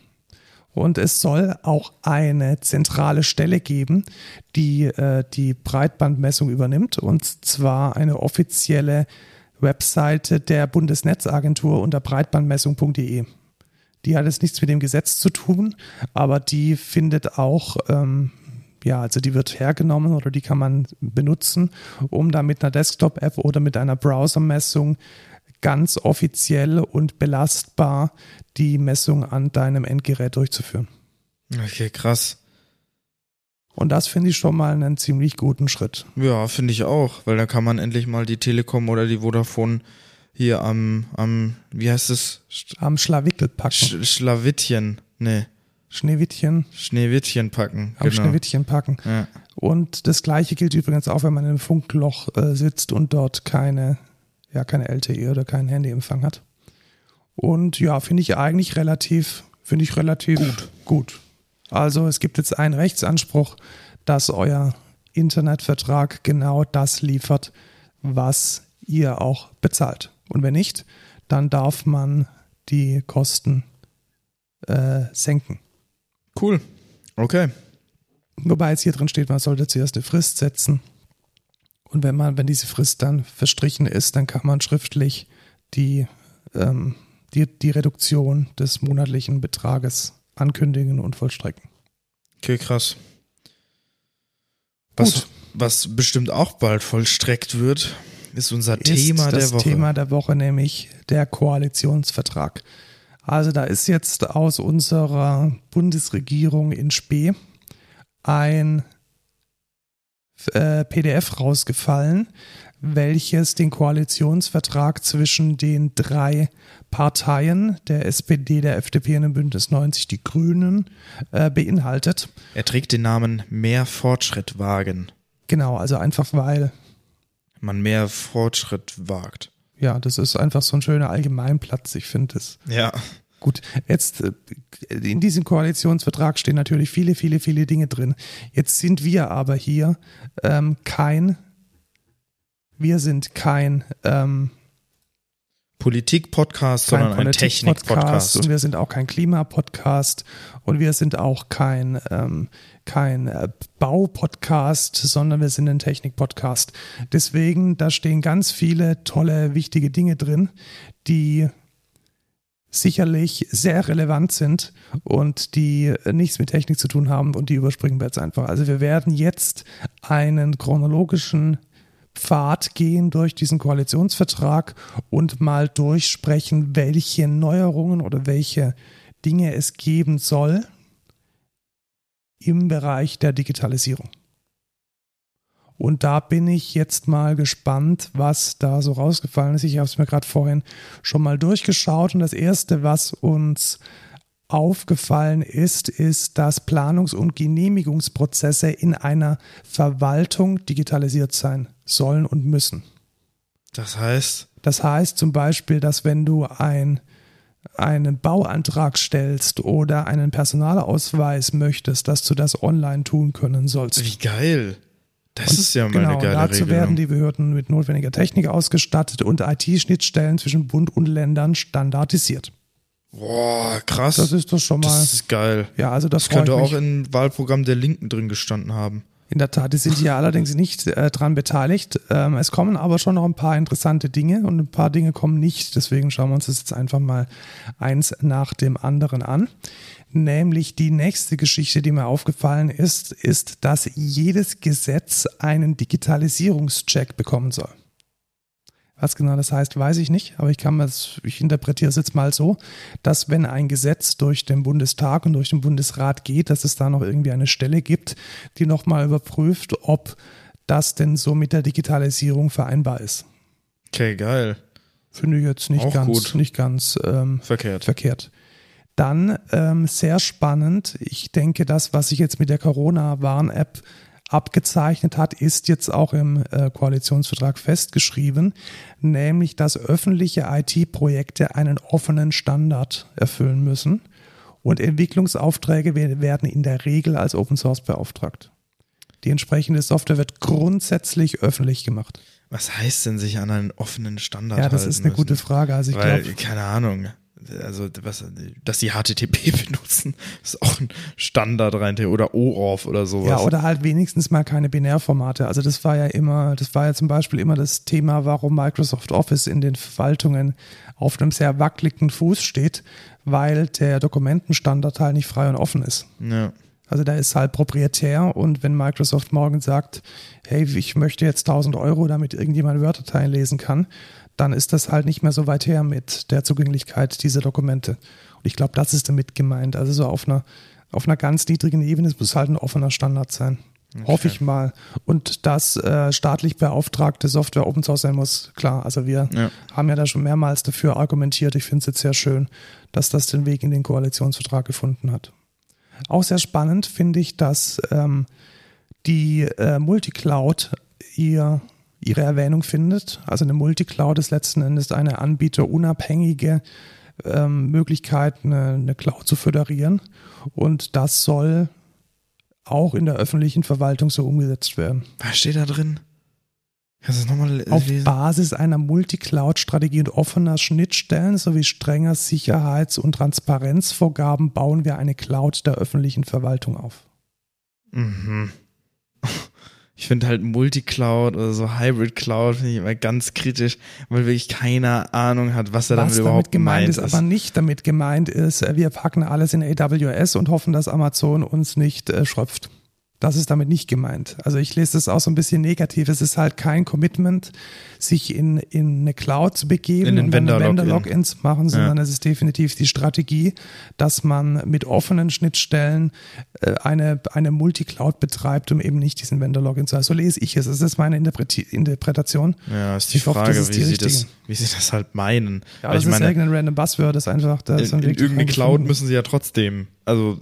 Und es soll auch eine zentrale Stelle geben, die äh, die Breitbandmessung übernimmt. Und zwar eine offizielle Webseite der Bundesnetzagentur unter breitbandmessung.de. Die hat jetzt nichts mit dem Gesetz zu tun, aber die findet auch, ähm, ja, also die wird hergenommen oder die kann man benutzen, um da mit einer Desktop-App oder mit einer Browser-Messung ganz offiziell und belastbar die Messung an deinem Endgerät durchzuführen.
Okay, krass.
Und das finde ich schon mal einen ziemlich guten Schritt.
Ja, finde ich auch, weil da kann man endlich mal die Telekom oder die Vodafone hier am, am wie heißt es?
Am Schlawickel packen.
Sch Schlawittchen, nee.
Schneewittchen.
Schneewittchen packen.
Am genau. Schneewittchen packen.
Ja.
Und das gleiche gilt übrigens auch, wenn man in einem Funkloch äh, sitzt und dort keine, ja, keine LTE oder keinen Handyempfang hat. Und ja, finde ich eigentlich relativ, finde ich relativ gut. gut. Also es gibt jetzt einen Rechtsanspruch, dass euer Internetvertrag genau das liefert, was ihr auch bezahlt. Und wenn nicht, dann darf man die Kosten äh, senken.
Cool. Okay.
Wobei jetzt hier drin steht, man sollte zuerst eine Frist setzen. Und wenn man, wenn diese Frist dann verstrichen ist, dann kann man schriftlich die, ähm, die, die Reduktion des monatlichen Betrages ankündigen und vollstrecken.
Okay, krass. Was, Gut. was bestimmt auch bald vollstreckt wird, ist unser ist Thema der Woche.
Das Thema der Woche, nämlich der Koalitionsvertrag. Also da ist jetzt aus unserer Bundesregierung in Spee ein äh, PDF rausgefallen, welches den Koalitionsvertrag zwischen den drei Parteien, der SPD, der FDP und dem Bündnis 90, die Grünen, äh, beinhaltet.
Er trägt den Namen Mehr Fortschritt wagen.
Genau, also einfach weil
man mehr Fortschritt wagt.
Ja, das ist einfach so ein schöner Allgemeinplatz, ich finde es.
Ja.
Gut, jetzt äh, in diesem Koalitionsvertrag stehen natürlich viele, viele, viele Dinge drin. Jetzt sind wir aber hier ähm, kein wir sind kein ähm,
Politik-Podcast, sondern ein Technik-Podcast.
Und wir sind auch kein Klima-Podcast und wir sind auch kein, ähm, kein äh, Bau-Podcast, sondern wir sind ein Technik-Podcast. Deswegen, da stehen ganz viele tolle, wichtige Dinge drin, die sicherlich sehr relevant sind und die nichts mit Technik zu tun haben und die überspringen wir jetzt einfach. Also wir werden jetzt einen chronologischen Pfad gehen durch diesen Koalitionsvertrag und mal durchsprechen, welche Neuerungen oder welche Dinge es geben soll im Bereich der Digitalisierung. Und da bin ich jetzt mal gespannt, was da so rausgefallen ist. Ich habe es mir gerade vorhin schon mal durchgeschaut und das Erste, was uns aufgefallen ist, ist, dass Planungs- und Genehmigungsprozesse in einer Verwaltung digitalisiert sein sollen und müssen.
Das heißt?
Das heißt zum Beispiel, dass wenn du ein, einen Bauantrag stellst oder einen Personalausweis möchtest, dass du das online tun können sollst.
Wie geil. Das und ist ja mal genau, eine geile
dazu
Regelung.
werden die Behörden mit notwendiger Technik ausgestattet und IT-Schnittstellen zwischen Bund und Ländern standardisiert.
Boah, krass.
Das ist doch schon mal.
Das ist geil.
Ja, also das,
das könnte auch im Wahlprogramm der Linken drin gestanden haben.
In der Tat, die sind hier allerdings nicht äh, dran beteiligt. Ähm, es kommen aber schon noch ein paar interessante Dinge und ein paar Dinge kommen nicht. Deswegen schauen wir uns das jetzt einfach mal eins nach dem anderen an. Nämlich die nächste Geschichte, die mir aufgefallen ist, ist, dass jedes Gesetz einen Digitalisierungscheck bekommen soll. Was genau das heißt, weiß ich nicht, aber ich kann das, ich interpretiere es jetzt mal so, dass wenn ein Gesetz durch den Bundestag und durch den Bundesrat geht, dass es da noch irgendwie eine Stelle gibt, die nochmal überprüft, ob das denn so mit der Digitalisierung vereinbar ist.
Okay, geil.
Finde ich jetzt nicht
Auch
ganz,
gut.
nicht ganz ähm,
verkehrt.
verkehrt. Dann ähm, sehr spannend. Ich denke, das, was ich jetzt mit der Corona-Warn-App abgezeichnet hat, ist jetzt auch im äh, Koalitionsvertrag festgeschrieben, nämlich dass öffentliche IT-Projekte einen offenen Standard erfüllen müssen und Entwicklungsaufträge werden in der Regel als Open Source beauftragt. Die entsprechende Software wird grundsätzlich öffentlich gemacht.
Was heißt denn sich an einen offenen Standard
Ja, das ist eine
müssen?
gute Frage. Also ich
Weil,
glaub,
keine Ahnung. Also was, dass die HTTP <laughs> benutzen, ist auch ein Standard rein oder OAuth oder sowas.
Ja, oder halt wenigstens mal keine Binärformate. Also das war ja immer, das war ja zum Beispiel immer das Thema, warum Microsoft Office in den Verwaltungen auf einem sehr wackeligen Fuß steht, weil der Dokumentenstandard halt nicht frei und offen ist.
Ja.
Also da ist halt proprietär und wenn Microsoft morgen sagt, hey, ich möchte jetzt 1000 Euro, damit irgendjemand Word-Dateien lesen kann, dann ist das halt nicht mehr so weit her mit der Zugänglichkeit dieser Dokumente. Und ich glaube, das ist damit gemeint. Also so auf einer, auf einer ganz niedrigen Ebene, es muss halt ein offener Standard sein. Okay. Hoffe ich mal. Und dass äh, staatlich beauftragte Software Open Source sein muss, klar. Also wir ja. haben ja da schon mehrmals dafür argumentiert. Ich finde es jetzt sehr schön, dass das den Weg in den Koalitionsvertrag gefunden hat. Auch sehr spannend finde ich, dass ähm, die äh, Multicloud ihr, ihre Erwähnung findet. Also eine Multicloud ist letzten Endes eine anbieterunabhängige ähm, Möglichkeit, eine, eine Cloud zu föderieren. Und das soll auch in der öffentlichen Verwaltung so umgesetzt werden.
Was steht da drin?
Nochmal Auf Basis einer Multicloud-Strategie und offener Schnittstellen sowie strenger Sicherheits- und Transparenzvorgaben bauen wir eine Cloud der öffentlichen Verwaltung auf.
Mhm. Ich finde halt Multicloud oder so Hybrid Cloud finde ich immer ganz kritisch, weil wirklich keine Ahnung hat, was er was damit überhaupt gemeint ist.
Was aber nicht damit gemeint ist, wir packen alles in AWS und hoffen, dass Amazon uns nicht äh, schröpft. Das ist damit nicht gemeint. Also ich lese das auch so ein bisschen negativ. Es ist halt kein Commitment, sich in, in eine Cloud zu begeben
in den und
Vendor Vendor-Logins machen, sondern ja. es ist definitiv die Strategie, dass man mit offenen Schnittstellen äh, eine, eine Multi-Cloud betreibt, um eben nicht diesen Vendor-Login zu haben. So lese ich es. Das ist meine Interpretation.
Ja, ist die ich Frage, hoffe, wie, sie das, wie sie das halt meinen.
Ja, Weil das ich ist meine, irgendein random Buzzword, das ist einfach da
in, in irgendeine Cloud müssen sie ja trotzdem, also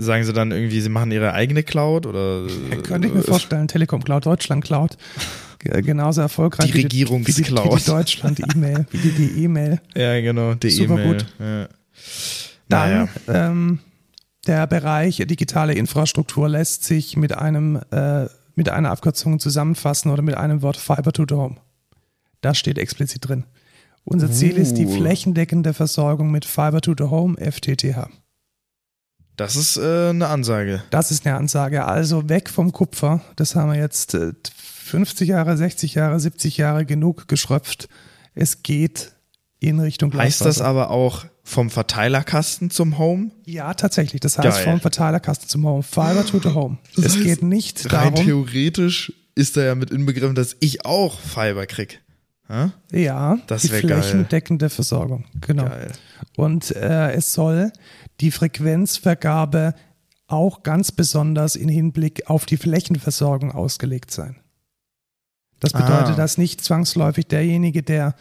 Sagen sie dann irgendwie, sie machen ihre eigene Cloud oder?
Könnte ich mir vorstellen, Telekom Cloud, Deutschland Cloud. Genauso erfolgreich
die Regierungscloud. Wie
die, wie die Deutschland-E-Mail, wie die, die E-Mail. <laughs>
Ja, genau, die E-Mail. Super gut. Ja.
Dann naja. ähm, der Bereich digitale Infrastruktur lässt sich mit einem äh, mit einer Abkürzung zusammenfassen oder mit einem Wort Fiber to the Home. Das steht explizit drin. Unser Ziel uh. ist die uh. flächendeckende Versorgung mit Fiber to the Home, FTTH.
Das ist äh, eine Ansage.
Das ist eine Ansage. Also weg vom Kupfer. Das haben wir jetzt äh, 50 Jahre, 60 Jahre, 70 Jahre genug geschröpft. Es geht in Richtung.
Heißt das aber auch vom Verteilerkasten zum Home?
Ja, tatsächlich. Das heißt Geil. vom Verteilerkasten zum Home. Fiber to the Home. Das es heißt, geht nicht
rein
darum.
theoretisch ist da ja mit inbegriffen, dass ich auch Fiber krieg.
Ha? Ja,
das
die flächendeckende geil. Versorgung. Genau. Geil. Und äh, es soll die Frequenzvergabe auch ganz besonders in Hinblick auf die Flächenversorgung ausgelegt sein. Das bedeutet, ah. dass nicht zwangsläufig derjenige, der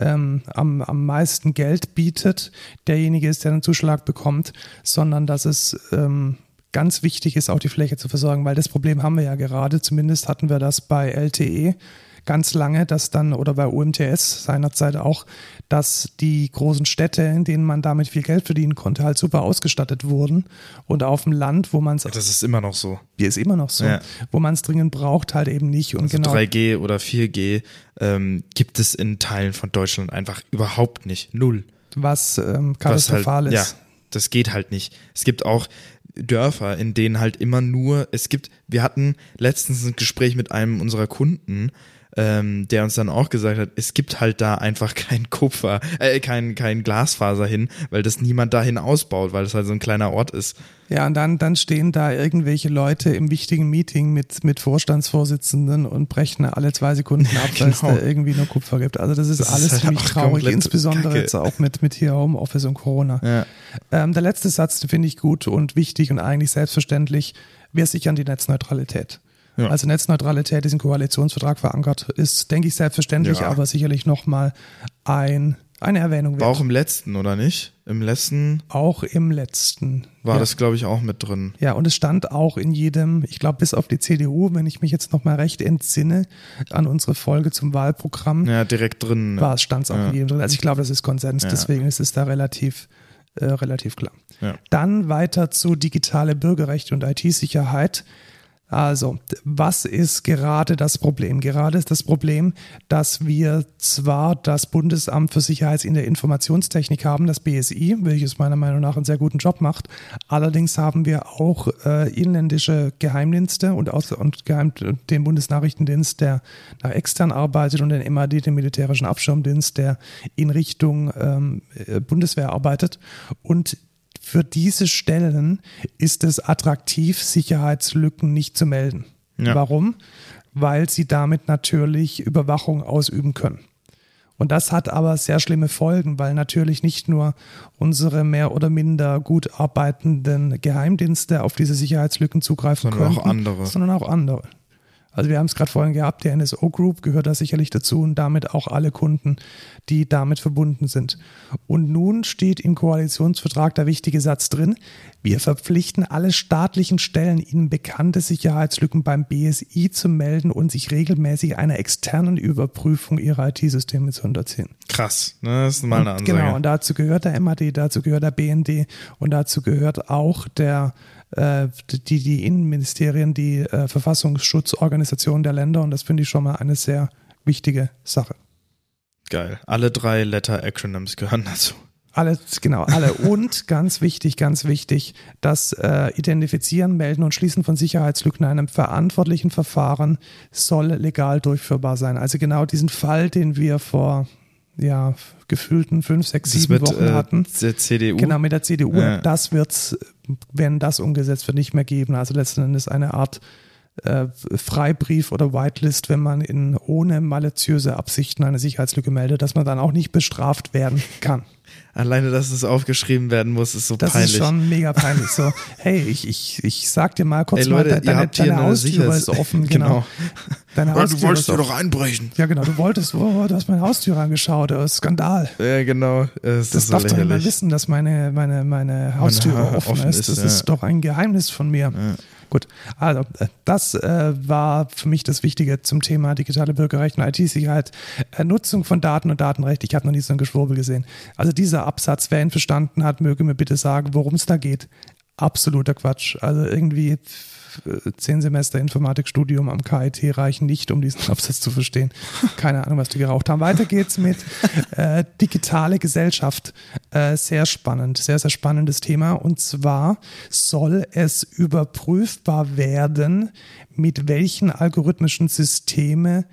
ähm, am, am meisten Geld bietet, derjenige ist, der einen Zuschlag bekommt, sondern dass es ähm, ganz wichtig ist, auch die Fläche zu versorgen, weil das Problem haben wir ja gerade, zumindest hatten wir das bei LTE ganz lange, dass dann, oder bei UMTS seinerzeit auch, dass die großen Städte, in denen man damit viel Geld verdienen konnte, halt super ausgestattet wurden. Und auf dem Land, wo man es.
Das ist immer noch so.
Wie ist immer noch so. Ja. Wo man es dringend braucht, halt eben nicht. Und
also
genau.
3G oder 4G ähm, gibt es in Teilen von Deutschland einfach überhaupt nicht. Null.
Was ähm, katastrophal
Was
halt, ist.
Ja, das geht halt nicht. Es gibt auch Dörfer, in denen halt immer nur, es gibt, wir hatten letztens ein Gespräch mit einem unserer Kunden, ähm, der uns dann auch gesagt hat, es gibt halt da einfach kein Kupfer, äh, kein, kein Glasfaser hin, weil das niemand dahin ausbaut, weil das halt so ein kleiner Ort ist.
Ja, und dann, dann stehen da irgendwelche Leute im wichtigen Meeting mit, mit Vorstandsvorsitzenden und brechen alle zwei Sekunden ab, ja, genau. <laughs> weil es da irgendwie nur Kupfer gibt. Also das ist das alles ist halt ziemlich traurig, insbesondere Kacke. jetzt auch mit, mit hier Homeoffice und Corona. Ja. Ähm, der letzte Satz, finde ich gut und wichtig und eigentlich selbstverständlich. Wir sichern die Netzneutralität. Ja. Also Netzneutralität ist im Koalitionsvertrag verankert, ist, denke ich, selbstverständlich, ja. aber sicherlich nochmal ein, eine Erwähnung
wert. War auch im letzten, oder nicht? Im letzten?
Auch im letzten.
War ja. das, glaube ich, auch mit drin.
Ja, und es stand auch in jedem, ich glaube, bis auf die CDU, wenn ich mich jetzt nochmal recht entsinne, an unsere Folge zum Wahlprogramm.
Ja, direkt drin.
War es, stand es auch in jedem drin. Also ich glaube, das ist Konsens, deswegen ist es da relativ, äh, relativ klar. Dann weiter zu digitale Bürgerrechte und IT-Sicherheit Also, was ist gerade das Problem? Gerade ist das Problem, dass wir zwar das Bundesamt für Sicherheits in der Informationstechnik haben, das BSI, welches meiner Meinung nach einen sehr guten Job macht. Allerdings haben wir auch äh, inländische Geheimdienste und, aus, und Geheim, den Bundesnachrichtendienst, der nach extern arbeitet und den MAD, den militärischen Abschirmdienst, der in Richtung ähm, äh, Bundeswehr arbeitet. Und für diese Stellen ist es attraktiv, Sicherheitslücken nicht zu melden. Ja. Warum? Weil sie damit natürlich Überwachung ausüben können. Und das hat aber sehr schlimme Folgen, weil natürlich nicht nur unsere mehr oder minder gut arbeitenden Geheimdienste auf diese Sicherheitslücken zugreifen
sondern
können,
auch andere.
sondern auch andere. Also wir haben es gerade vorhin gehabt, der NSO Group gehört da sicherlich dazu und damit auch alle Kunden, die damit verbunden sind. Und nun steht im Koalitionsvertrag der wichtige Satz drin, wir verpflichten alle staatlichen Stellen, ihnen bekannte Sicherheitslücken beim BSI zu melden und sich regelmäßig einer externen Überprüfung ihrer IT-Systeme zu unterziehen.
Krass, ne? das ist mal eine
Ansage. Genau, und dazu gehört der MAD, dazu gehört der BND und dazu gehört auch der die, die Innenministerien, die äh, Verfassungsschutzorganisationen der Länder und das finde ich schon mal eine sehr wichtige Sache.
Geil. Alle drei Letter-Acronyms gehören dazu.
Alle, genau, alle. <laughs> Und ganz wichtig, ganz wichtig, das äh, Identifizieren, Melden und Schließen von Sicherheitslücken in einem verantwortlichen Verfahren soll legal durchführbar sein. Also genau diesen Fall, den wir vor ja, gefühlten fünf, sechs, sieben mit, Wochen äh, hatten.
Der CDU.
Genau, mit der CDU. Ja. Das wird es, wenn das umgesetzt wird, nicht mehr geben. Also letzten Endes eine Art äh, Freibrief oder Whitelist, wenn man in ohne maliziöse Absichten eine Sicherheitslücke meldet, dass man dann auch nicht bestraft werden kann.
Alleine, dass es aufgeschrieben werden muss, ist so
das
peinlich.
Das ist schon mega peinlich. So, hey, ich, ich, ich sag dir mal kurz Ey, Leute, mal, deine, deine Haustür ist offen. <laughs> Genau. genau.
Deine Haustür du wolltest dir doch einbrechen.
Ja, genau. Du wolltest, oh, du hast meine Haustür angeschaut. Ist Skandal.
Ja, genau.
Das, das darf doch niemand wissen, dass meine, meine, meine Haustür meine offen, offen, ist. Das ist, ist doch ein Geheimnis von mir. Ja. Gut, also äh, das äh, war für mich das Wichtige zum Thema digitale Bürgerrecht und IT-Sicherheit. Äh, Nutzung von Daten und Datenrecht. Ich habe noch nie so ein Geschwurbel gesehen. Also dieser Absatz, wer ihn verstanden hat, möge mir bitte sagen, worum es da geht. Absoluter Quatsch. Also irgendwie zehn Semester Informatikstudium am KIT reichen nicht, um diesen <laughs> Absatz zu verstehen. Keine Ahnung, was die geraucht haben. Weiter geht's mit äh, digitale Gesellschaft. Äh, sehr spannend, sehr, sehr spannendes Thema. Und zwar soll es überprüfbar werden, mit welchen algorithmischen Systeme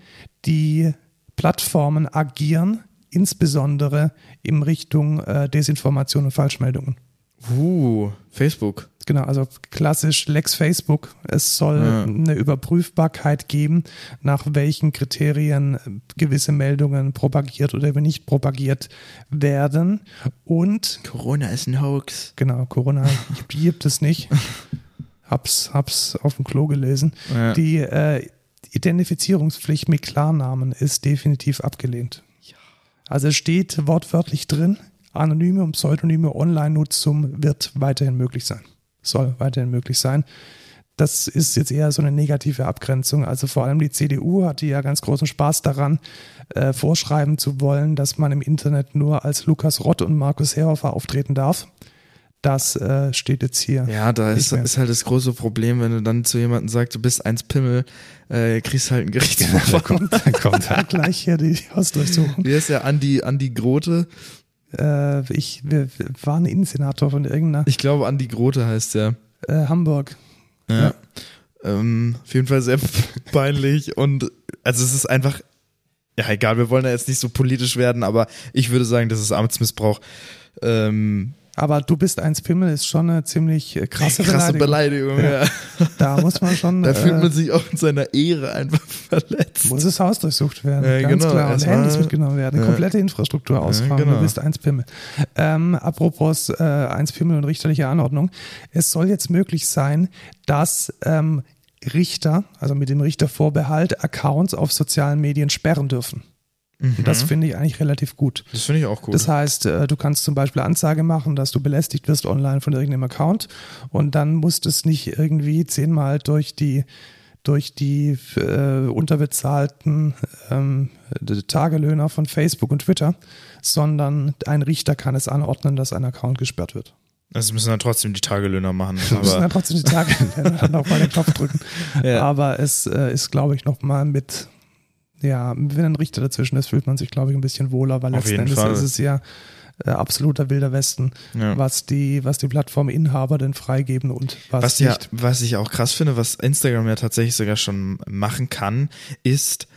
die Plattformen agieren, insbesondere in Richtung äh, Desinformation und Falschmeldungen.
Uh, Facebook.
Genau, also klassisch Lex Facebook. Es soll ja. eine Überprüfbarkeit geben, nach welchen Kriterien gewisse Meldungen propagiert oder nicht propagiert werden. Und
Corona ist ein Hoax.
Genau, Corona <laughs> gibt es nicht. Hab's, hab's auf dem Klo gelesen. Ja. Die äh, Identifizierungspflicht mit Klarnamen ist definitiv abgelehnt. Also es steht wortwörtlich drin, anonyme und pseudonyme Online-Nutzung wird weiterhin möglich sein soll weiterhin möglich sein. Das ist jetzt eher so eine negative Abgrenzung. Also vor allem die CDU hatte ja ganz großen Spaß daran, äh, vorschreiben zu wollen, dass man im Internet nur als Lukas Rott und Markus Herhofer auftreten darf. Das äh, steht jetzt hier.
Ja, da ist, ist, halt das große Problem, wenn du dann zu jemandem sagst, du bist eins Pimmel, äh, kriegst halt ein Gerichtsverfahren.
Ja, da kommt, da kommt halt <laughs> gleich hier die Hausdurchsuchung.
Wie ist ja Andi, Andi Grote?
Äh, ich wir, wir waren Innensenator von irgendeiner.
Ich glaube, Andi Grote heißt der.
Äh, Hamburg.
Ja. ja. Ähm, auf jeden Fall sehr <laughs> peinlich und also es ist einfach, ja egal, wir wollen ja jetzt nicht so politisch werden, aber ich würde sagen, das ist Amtsmissbrauch. Ähm,
aber du bist eins Pimmel ist schon eine ziemlich äh, krasse,
krasse Beleidigung. Beleidigung ja. <laughs>
Da muss man schon.
Da fühlt man äh, sich auch in seiner Ehre einfach <laughs> verletzt.
Muss das Haus durchsucht werden, ja, ganz genau. klar. Und Handys mitgenommen werden, komplette Infrastruktur ausfahren. Genau. Du bist eins Pimmel. Ähm, apropos äh, eins Pimmel und richterliche Anordnung. Es soll jetzt möglich sein, dass ähm, Richter, also mit dem Richtervorbehalt, Accounts auf sozialen Medien sperren dürfen. Mhm. Das finde ich eigentlich relativ gut.
Das finde ich auch gut.
Das heißt, äh, du kannst zum Beispiel Anzeige machen, dass du belästigt wirst online von irgendeinem Account und dann musst es nicht irgendwie zehnmal durch die durch die äh, unterbezahlten ähm, Tagelöhner von Facebook und Twitter, sondern ein Richter kann es anordnen, dass ein Account gesperrt wird.
Also müssen dann trotzdem die Tagelöhner machen.
Wir <laughs> müssen dann trotzdem die Tagelöhner <laughs> dann auch mal den Knopf drücken.
Ja.
Aber es äh, ist, glaube ich, nochmal mit, ja, wenn ein Richter dazwischen ist, fühlt man sich, glaube ich, ein bisschen wohler, weil
Auf
letzten Endes
Fall.
ist es ja äh, absoluter wilder Westen,
ja.
was die, was die Plattforminhaber denn freigeben und was,
Was ja,
nicht.
was ich auch krass finde, was Instagram ja tatsächlich sogar schon machen kann, ist,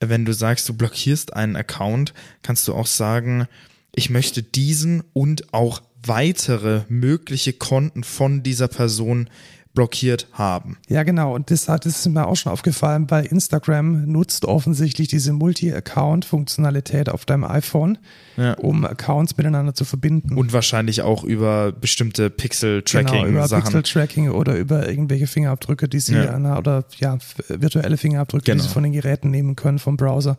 wenn du sagst, du blockierst einen Account, kannst du auch sagen, ich möchte diesen und auch weitere mögliche Konten von dieser Person blockiert haben.
Ja, genau. Und das, hat, ist mir auch schon aufgefallen, weil Instagram nutzt offensichtlich diese Multi-Account-Funktionalität auf deinem iPhone,
Ja.
um Accounts miteinander zu verbinden.
Und wahrscheinlich auch über bestimmte
Genau, über. Pixel-Tracking oder über irgendwelche Fingerabdrücke, die sie
Ja.
oder ja, virtuelle Fingerabdrücke, die
Genau.
sie von den Geräten nehmen können, vom Browser.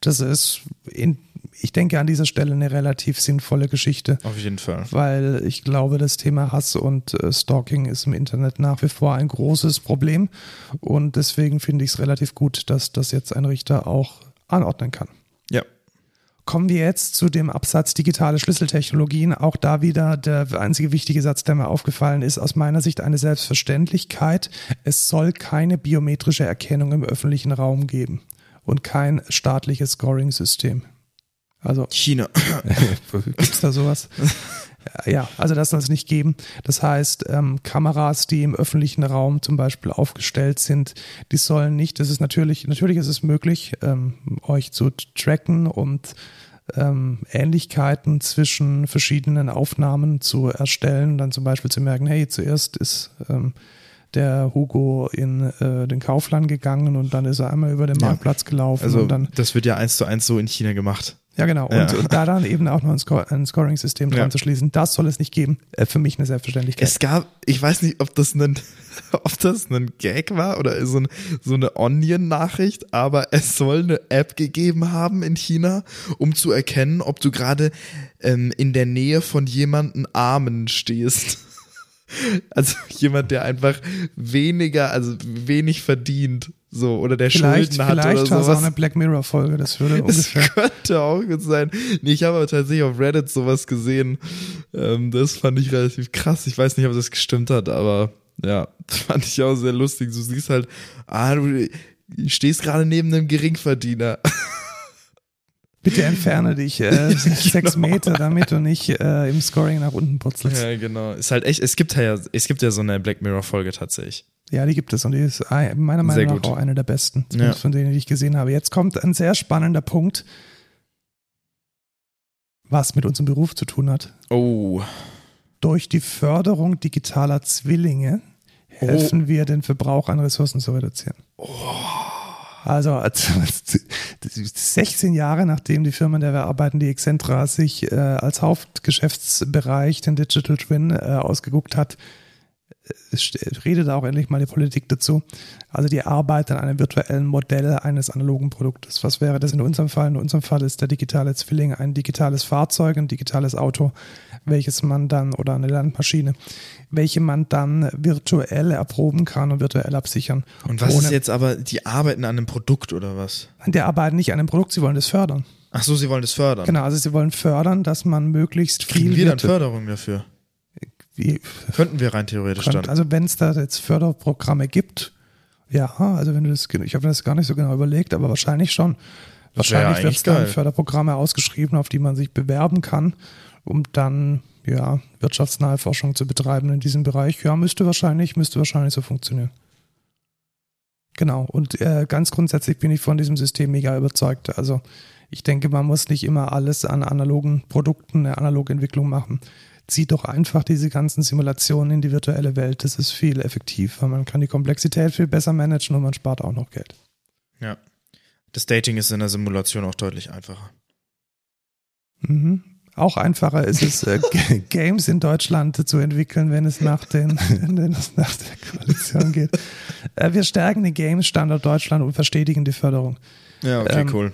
Das ist, in, ich denke, an dieser Stelle eine relativ sinnvolle Geschichte,
Auf jeden Fall.
weil ich glaube, das Thema Hass und äh, Stalking ist im Internet nach wie vor ein großes Problem und deswegen finde ich es relativ gut, dass das jetzt ein Richter auch anordnen kann.
Ja.
Kommen wir jetzt zu dem Absatz digitale Schlüsseltechnologien. Auch da wieder der einzige wichtige Satz, der mir aufgefallen ist, aus meiner Sicht eine Selbstverständlichkeit. Es soll keine biometrische Erkennung im öffentlichen Raum geben und kein staatliches Scoring-System. Also
China. <laughs>
Gibt's da sowas? <laughs> Ja, also das soll es nicht geben. Das heißt, ähm, Kameras, die im öffentlichen Raum zum Beispiel aufgestellt sind, die sollen nicht, das ist natürlich, natürlich ist es möglich, ähm, euch zu tracken und ähm, Ähnlichkeiten zwischen verschiedenen Aufnahmen zu erstellen, dann zum Beispiel zu merken, hey, zuerst ist ähm, der Hugo in äh, den Kaufland gegangen und dann ist er einmal über den
Ja.
Marktplatz gelaufen
Also
und dann
das wird ja eins zu eins so in China gemacht.
Ja, genau. Und,
Ja.
und da dann eben auch noch ein, Sco ein Scoring-System dran
Ja.
zu schließen, das soll es nicht geben. Äh, für mich eine Selbstverständlichkeit.
Es gab, ich weiß nicht, ob das ein, <laughs> ob das ein Gag war oder so, ein, so eine Onion-Nachricht, aber es soll eine App gegeben haben in China, um zu erkennen, ob du gerade ähm, in der Nähe von jemanden Armen stehst. <laughs> Also jemand, der einfach weniger, also wenig verdient, so, oder der
vielleicht
Schulden hat
vielleicht
oder
war es auch
sowas.
eine Black Mirror-Folge, das würde <laughs>
Das
ungefähr.
könnte auch gut sein. Nee, ich habe aber tatsächlich auf Reddit sowas gesehen. Ähm, das fand ich relativ krass. Ich weiß nicht, ob das gestimmt hat, aber ja, das <laughs> fand ich auch sehr lustig. Du siehst halt, ah, du stehst gerade neben einem Geringverdiener.
Bitte entferne dich äh, <laughs> sechs
Genau.
Meter, damit du nicht äh, im Scoring nach unten putzelst. Ja.
ja, genau. Ist halt echt, es gibt ja, es gibt ja so eine Black Mirror Folge tatsächlich.
die gibt es und die ist ein- meiner
Sehr
Meinung nach
gut.
auch eine der besten,
Ja.
von denen, die ich gesehen habe. Jetzt kommt ein sehr spannender Punkt, was mit unserem Beruf zu tun hat.
Oh.
Durch die Förderung digitaler Zwillinge helfen wir, den Verbrauch an Ressourcen zu reduzieren. Also als, 16 Jahre nachdem die Firma, in der wir arbeiten, die Excentra, sich äh, als Hauptgeschäftsbereich den Digital Twin äh, ausgeguckt hat, redet auch endlich mal die Politik dazu. Also die Arbeit an einem virtuellen Modell eines analogen Produktes. Was wäre das in unserem Fall? In unserem Fall ist der digitale Zwilling ein digitales Fahrzeug, ein digitales Auto, welches man dann, oder eine Landmaschine, welche man dann virtuell erproben kann und virtuell absichern.
Und was ist jetzt aber, die arbeiten an einem Produkt oder was?
Die arbeiten nicht an einem Produkt, sie wollen das fördern.
Ach so, sie wollen das fördern.
Genau, also sie wollen fördern, dass man möglichst
Kriegen
viel
wir dann Förderung dafür?
Wie,
Könnten wir rein theoretisch dann.
Also wenn es da jetzt Förderprogramme gibt, ja, also wenn du das, ich habe das gar nicht so genau überlegt, aber wahrscheinlich schon.
Das wär ja
Wahrscheinlich wird es dann. Förderprogramme ausgeschrieben, auf die man sich bewerben kann, um dann ja wirtschaftsnahe Forschung zu betreiben in diesem Bereich. Ja, müsste wahrscheinlich, müsste wahrscheinlich so funktionieren. Genau. Und äh, ganz grundsätzlich bin ich von diesem System mega überzeugt. Also ich denke, man muss nicht immer alles an analogen Produkten, eine analoge Entwicklung machen. Zieht doch einfach diese ganzen Simulationen in die virtuelle Welt. Das ist viel effektiver. Man kann die Komplexität viel besser managen und man spart auch noch Geld.
Ja. Das Dating ist in der Simulation auch deutlich einfacher.
Mhm. Auch einfacher ist es, äh, <laughs> Games in Deutschland zu entwickeln, wenn es nach, den, <laughs> wenn es nach der Koalition geht. Äh, wir stärken den Games-Standort Deutschland und verstetigen die Förderung.
Ja, okay,
Ähm,
cool.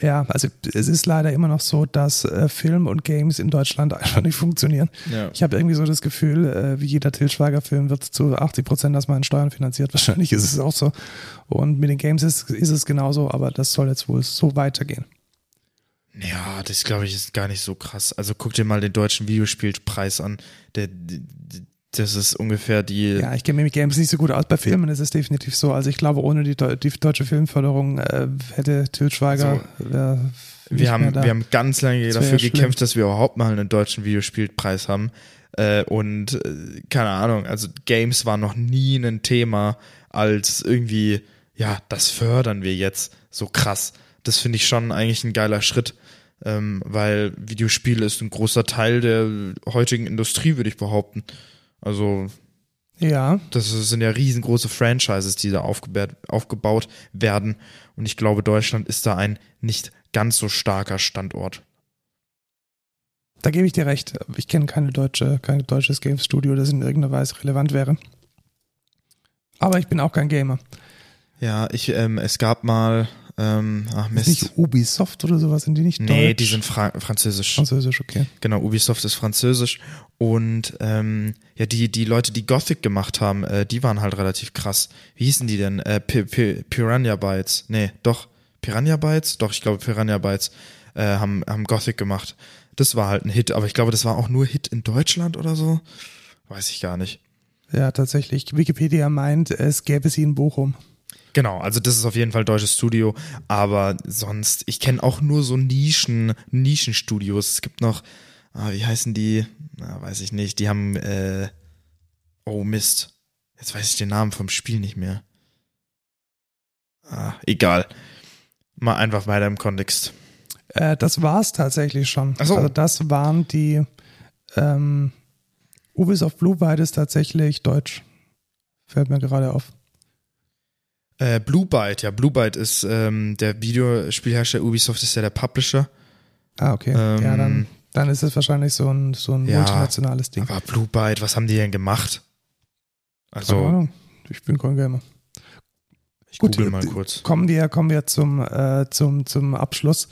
Ja, also es ist leider immer noch so, dass äh, Film und Games in Deutschland <laughs> einfach nicht funktionieren.
Ja.
Ich habe irgendwie so das Gefühl, äh, wie jeder Til Schweiger-Film wird zu 80 Prozent aus meinen Steuern finanziert. <laughs> Wahrscheinlich ist es auch so. Und mit den Games ist, ist es genauso, aber das soll jetzt wohl so weitergehen.
Ja, das glaube ich ist gar nicht so krass. Also guck dir mal den deutschen Videospielpreis an. Der, der, das ist ungefähr die.
Ja, ich kenne mich mit Games nicht so gut aus. Bei Filmen ist es definitiv so. Also ich glaube, ohne die, die deutsche Filmförderung äh, hätte Til Schweiger.
So. Äh, wir, haben, wir haben ganz lange dafür ja gekämpft, dass wir überhaupt mal einen deutschen Videospielpreis haben. Äh, und äh, keine Ahnung, also Games war noch nie ein Thema als irgendwie, ja, das fördern wir jetzt so krass. Das finde ich schon eigentlich ein geiler Schritt ähm, weil Videospiele ist ein großer Teil der heutigen Industrie, würde ich behaupten. Also
ja.
Das sind ja riesengroße Franchises, die da aufgebaut werden. Und ich glaube, Deutschland ist da ein nicht ganz so starker Standort.
Da gebe ich dir recht. Ich kenne keine deutsche, kein deutsches Game Studio, das in irgendeiner Weise relevant wäre. Aber ich bin auch kein Gamer.
Ja, ich, ähm, es gab mal ähm, ach
Mist. Ist nicht Ubisoft oder sowas, sind die nicht
Nee, Deutsch? die sind Fra französisch.
Französisch, okay.
Genau, Ubisoft ist französisch. Und ähm, ja, die, die Leute, die Gothic gemacht haben, äh, die waren halt relativ krass. Wie hießen die denn? Äh, P P Piranha Bytes. Nee, doch. Piranha Bytes? Doch, ich glaube Piranha Bytes äh, haben, haben Gothic gemacht. Das war halt ein Hit, aber ich glaube, das war auch nur Hit in Deutschland oder so. Weiß ich gar nicht.
Ja, tatsächlich. Wikipedia meint, es gäbe sie in Bochum.
Genau, also das ist auf jeden Fall deutsches Studio, aber sonst, ich kenne auch nur so Nischen, Nischenstudios. Es gibt noch, ah, wie heißen die? Na, weiß ich nicht. Die haben, äh, oh Mist. Jetzt weiß ich den Namen vom Spiel nicht mehr. Ah, egal. Mal einfach weiter im Kontext.
Äh, das war's tatsächlich schon. Ach so. Also das waren die ähm, Ubisoft Blue Byte ist tatsächlich deutsch. Fällt mir gerade auf.
Äh, Blue Byte, ja, Blue Byte ist ähm, der Videospielhersteller, Ubisoft ist ja der Publisher.
Ah, okay. Ähm, ja, dann, dann ist es wahrscheinlich so ein, so ein ja, multinationales Ding.
Aber Blue Byte, was haben die denn gemacht?
Also, Keine Ahnung. ich bin kein Gamer.
Ich Gut, google mal kurz.
Kommen wir, kommen wir zum, äh, zum, zum Abschluss.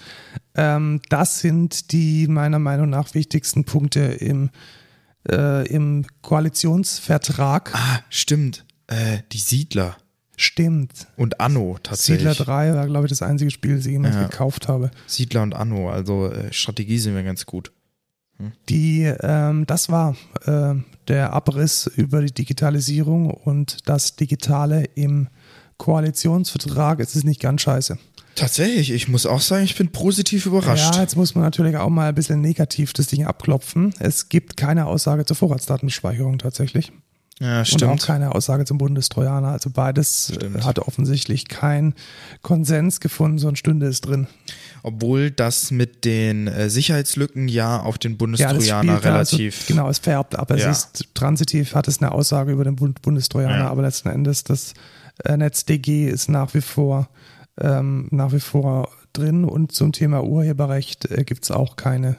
Ähm, das sind die meiner Meinung nach wichtigsten Punkte im, äh, im Koalitionsvertrag.
Ah, stimmt. Äh, die Siedler.
Stimmt.
Und Anno tatsächlich.
Siedler 3 war, glaube ich, das einzige Spiel, das ich jemals ja. gekauft habe.
Siedler und Anno, also äh, Strategie sind wir ganz gut.
Hm? Die, ähm, das war äh, der Abriss über die Digitalisierung und das Digitale im Koalitionsvertrag. Es ist nicht ganz scheiße.
Tatsächlich, ich muss auch sagen, ich bin positiv überrascht.
Ja, jetzt muss man natürlich auch mal ein bisschen negativ das Ding abklopfen. Es gibt keine Aussage zur Vorratsdatenspeicherung tatsächlich.
Ja, stimmt.
Und auch keine Aussage zum Bundestrojaner. Also beides stimmt. hat offensichtlich keinen Konsens gefunden, so ein Stünde ist drin.
Obwohl das mit den äh, Sicherheitslücken ja auf den Bundestrojaner ja, relativ.
Also, genau, es färbt aber Ja. Es ist transitiv, hat es eine Aussage über den Bund Bundestrojaner, ja. aber letzten Endes das äh, NetzDG ist nach wie vor ähm, nach wie vor drin und zum Thema Urheberrecht äh, gibt es auch keine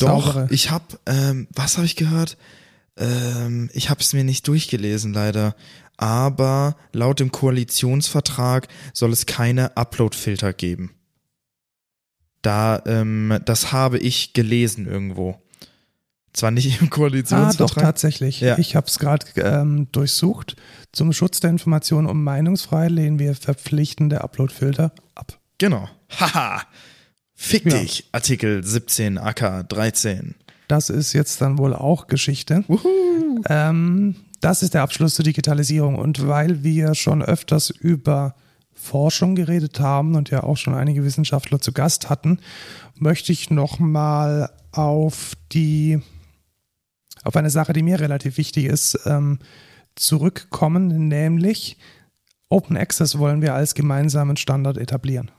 Doch, saubere. ich habe, ähm, was habe ich gehört? Ähm, ich habe es mir nicht durchgelesen, leider. Aber laut dem Koalitionsvertrag soll es keine Upload-Filter geben. Da, ähm, das habe ich gelesen irgendwo. Zwar nicht im Koalitionsvertrag.
Ah, doch, tatsächlich. Ja. Ich habe es gerade ähm, durchsucht. Zum Schutz der Informationen und Meinungsfreiheit lehnen wir verpflichtende Upload-Filter ab.
Genau. Haha. Fick ja. dich. Artikel 17 AK 13.
Das ist jetzt dann wohl auch Geschichte. Ähm, das ist der Abschluss zur Digitalisierung. Und weil wir schon öfters über Forschung geredet haben und ja auch schon einige Wissenschaftler zu Gast hatten, möchte ich nochmal auf die, auf eine Sache, die mir relativ wichtig ist, ähm, zurückkommen, nämlich Open Access wollen wir als gemeinsamen Standard etablieren.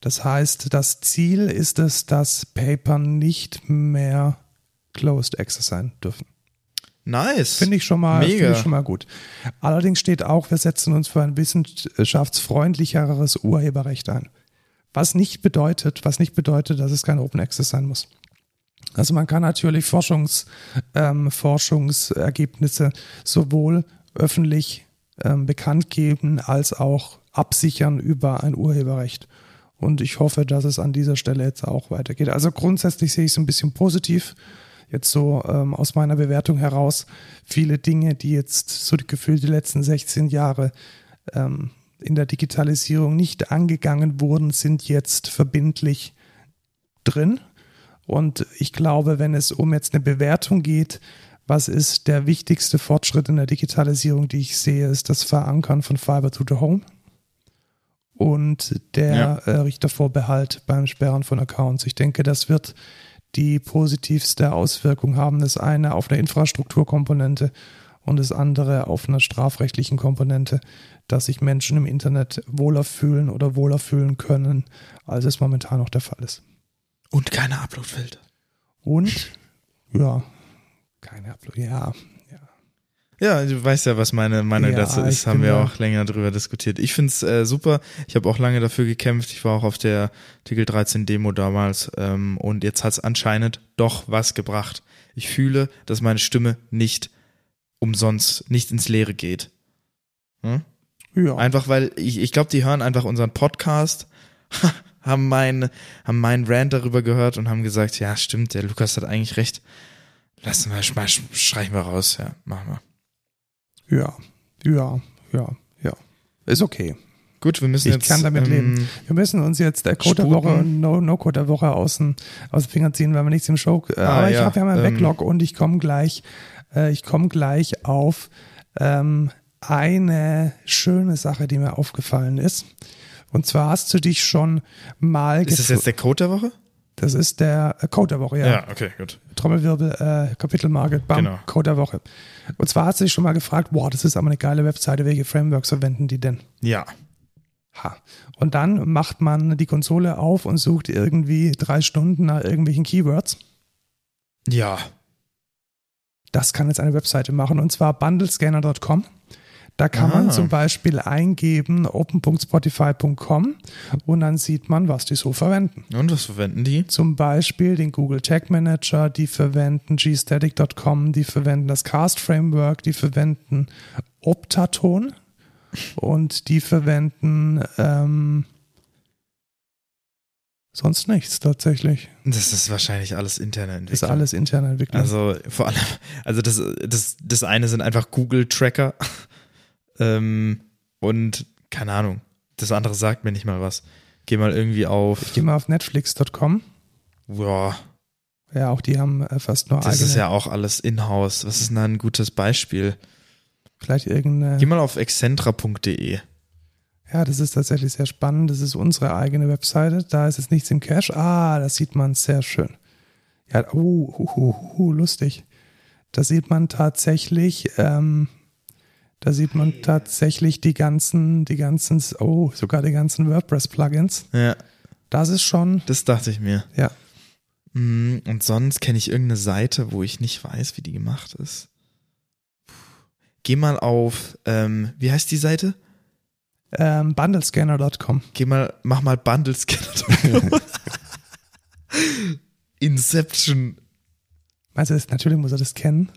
Das heißt, das Ziel ist es, dass Paper nicht mehr Closed Access sein dürfen.
Nice.
Finde ich schon mal, Mega. Ich schon mal gut. Allerdings steht auch, wir setzen uns für ein wissenschaftsfreundlicheres Urheberrecht ein. Was nicht bedeutet, was nicht bedeutet, dass es kein Open Access sein muss. Also man kann natürlich Forschungs, ähm, Forschungsergebnisse sowohl öffentlich ähm, bekannt geben als auch absichern über ein Urheberrecht. Und ich hoffe, dass es an dieser Stelle jetzt auch weitergeht. Also grundsätzlich sehe ich es ein bisschen positiv jetzt so ähm, aus meiner Bewertung heraus viele Dinge, die jetzt so gefühlt die letzten 16 Jahre ähm, in der Digitalisierung nicht angegangen wurden, sind jetzt verbindlich drin. Und ich glaube, wenn es um jetzt eine Bewertung geht, was ist der wichtigste Fortschritt in der Digitalisierung, die ich sehe, ist das Verankern von Fiber to the Home und der
Ja.
äh, Richtervorbehalt beim Sperren von Accounts. Ich denke, das wird die positivste Auswirkung haben. Das eine auf einer Infrastrukturkomponente und das andere auf einer strafrechtlichen Komponente, dass sich Menschen im Internet wohler fühlen oder wohler fühlen können, als es momentan noch der Fall ist.
Und keine Uploadfilter.
Und ja, keine Upload. Ja, ja.
Du weißt ja, was meine Meinung
Ja,
dazu ist. Haben wir auch länger drüber diskutiert. Ich find's äh, super. Ich habe auch lange dafür gekämpft. Ich war auch auf der Artikel 13 Demo damals. Ähm, und jetzt hat's anscheinend doch was gebracht. Ich fühle, dass meine Stimme nicht umsonst, nicht ins Leere geht. Hm?
ja.
Einfach weil ich, ich glaube, die hören einfach unseren Podcast, <laughs> haben meinen haben meinen Rant darüber gehört und haben gesagt, ja, stimmt, der Lukas hat eigentlich recht. Lassen wir, sch- sch- streichen wir raus, ja, machen wir.
Ja, ja, ja, ja. Ist okay.
Gut, wir müssen
Ich
jetzt.
kann damit
ähm,
leben. Wir müssen uns jetzt der Code der Woche und No, no Code der Woche aus den, aus den Fingern ziehen, weil wir nichts im Show.
Ah,
aber ich
ja,
habe ja meinen
ähm,
Backlog und ich komme gleich, äh, ich komme gleich auf ähm, eine schöne Sache, die mir aufgefallen ist. Und zwar hast du dich schon mal
Ist das jetzt der Code der Woche?
Das ist der äh, Code der Woche, ja.
okay, gut.
Trommelwirbel, äh, Kapitelmarke, bam,
Genau.
Code der Woche. Und zwar hast du dich schon mal gefragt, boah, das ist aber eine geile Webseite, welche Frameworks verwenden die denn?
Ja.
Ha. Und dann macht man die Konsole auf und sucht irgendwie drei Stunden nach irgendwelchen Keywords.
Ja.
Das kann jetzt eine Webseite machen und zwar bundlescanner.com. Da kann man
Ah.
zum Beispiel eingeben open.spotify.com und dann sieht man, was die so verwenden.
Und was verwenden die?
Zum Beispiel den Google Tag Manager, die verwenden gstatic.com, die verwenden das Cast Framework, die verwenden Optaton und die verwenden ähm, sonst nichts tatsächlich.
Das ist wahrscheinlich alles interne
Das
Entwicklung.
ist alles interne Entwicklung.
Also vor allem, also das, das, das eine sind einfach Google-Tracker ähm, und keine Ahnung. Das andere sagt mir nicht mal was. Geh mal irgendwie auf.
ich gehe mal auf netflix.com.
Ja,
Ja, auch die haben äh, fast nur
das
eigene,
ist ja auch alles in-house. Was ist denn da ein gutes Beispiel?
vielleicht irgendeine.
Geh mal auf excentra.de.
Ja, das ist tatsächlich sehr spannend. Das ist unsere eigene Webseite. Da ist jetzt nichts im Cache. Ah, das sieht man sehr schön. Ja, uh, uh, uh, uh, lustig. Da sieht man tatsächlich, ähm, da sieht man tatsächlich die ganzen, die ganzen, oh, sogar die ganzen WordPress-Plugins.
Ja,
Das ist schon,
das dachte ich mir.
ja,
Mm, Und sonst kenne ich irgendeine Seite, wo ich nicht weiß, wie die gemacht ist. Geh mal auf, ähm, wie heißt die Seite?
ähm, bundlescanner.com.
Geh mal, mach mal Bundles. <laughs> Inception.
Meinst du, das, natürlich muss er das kennen.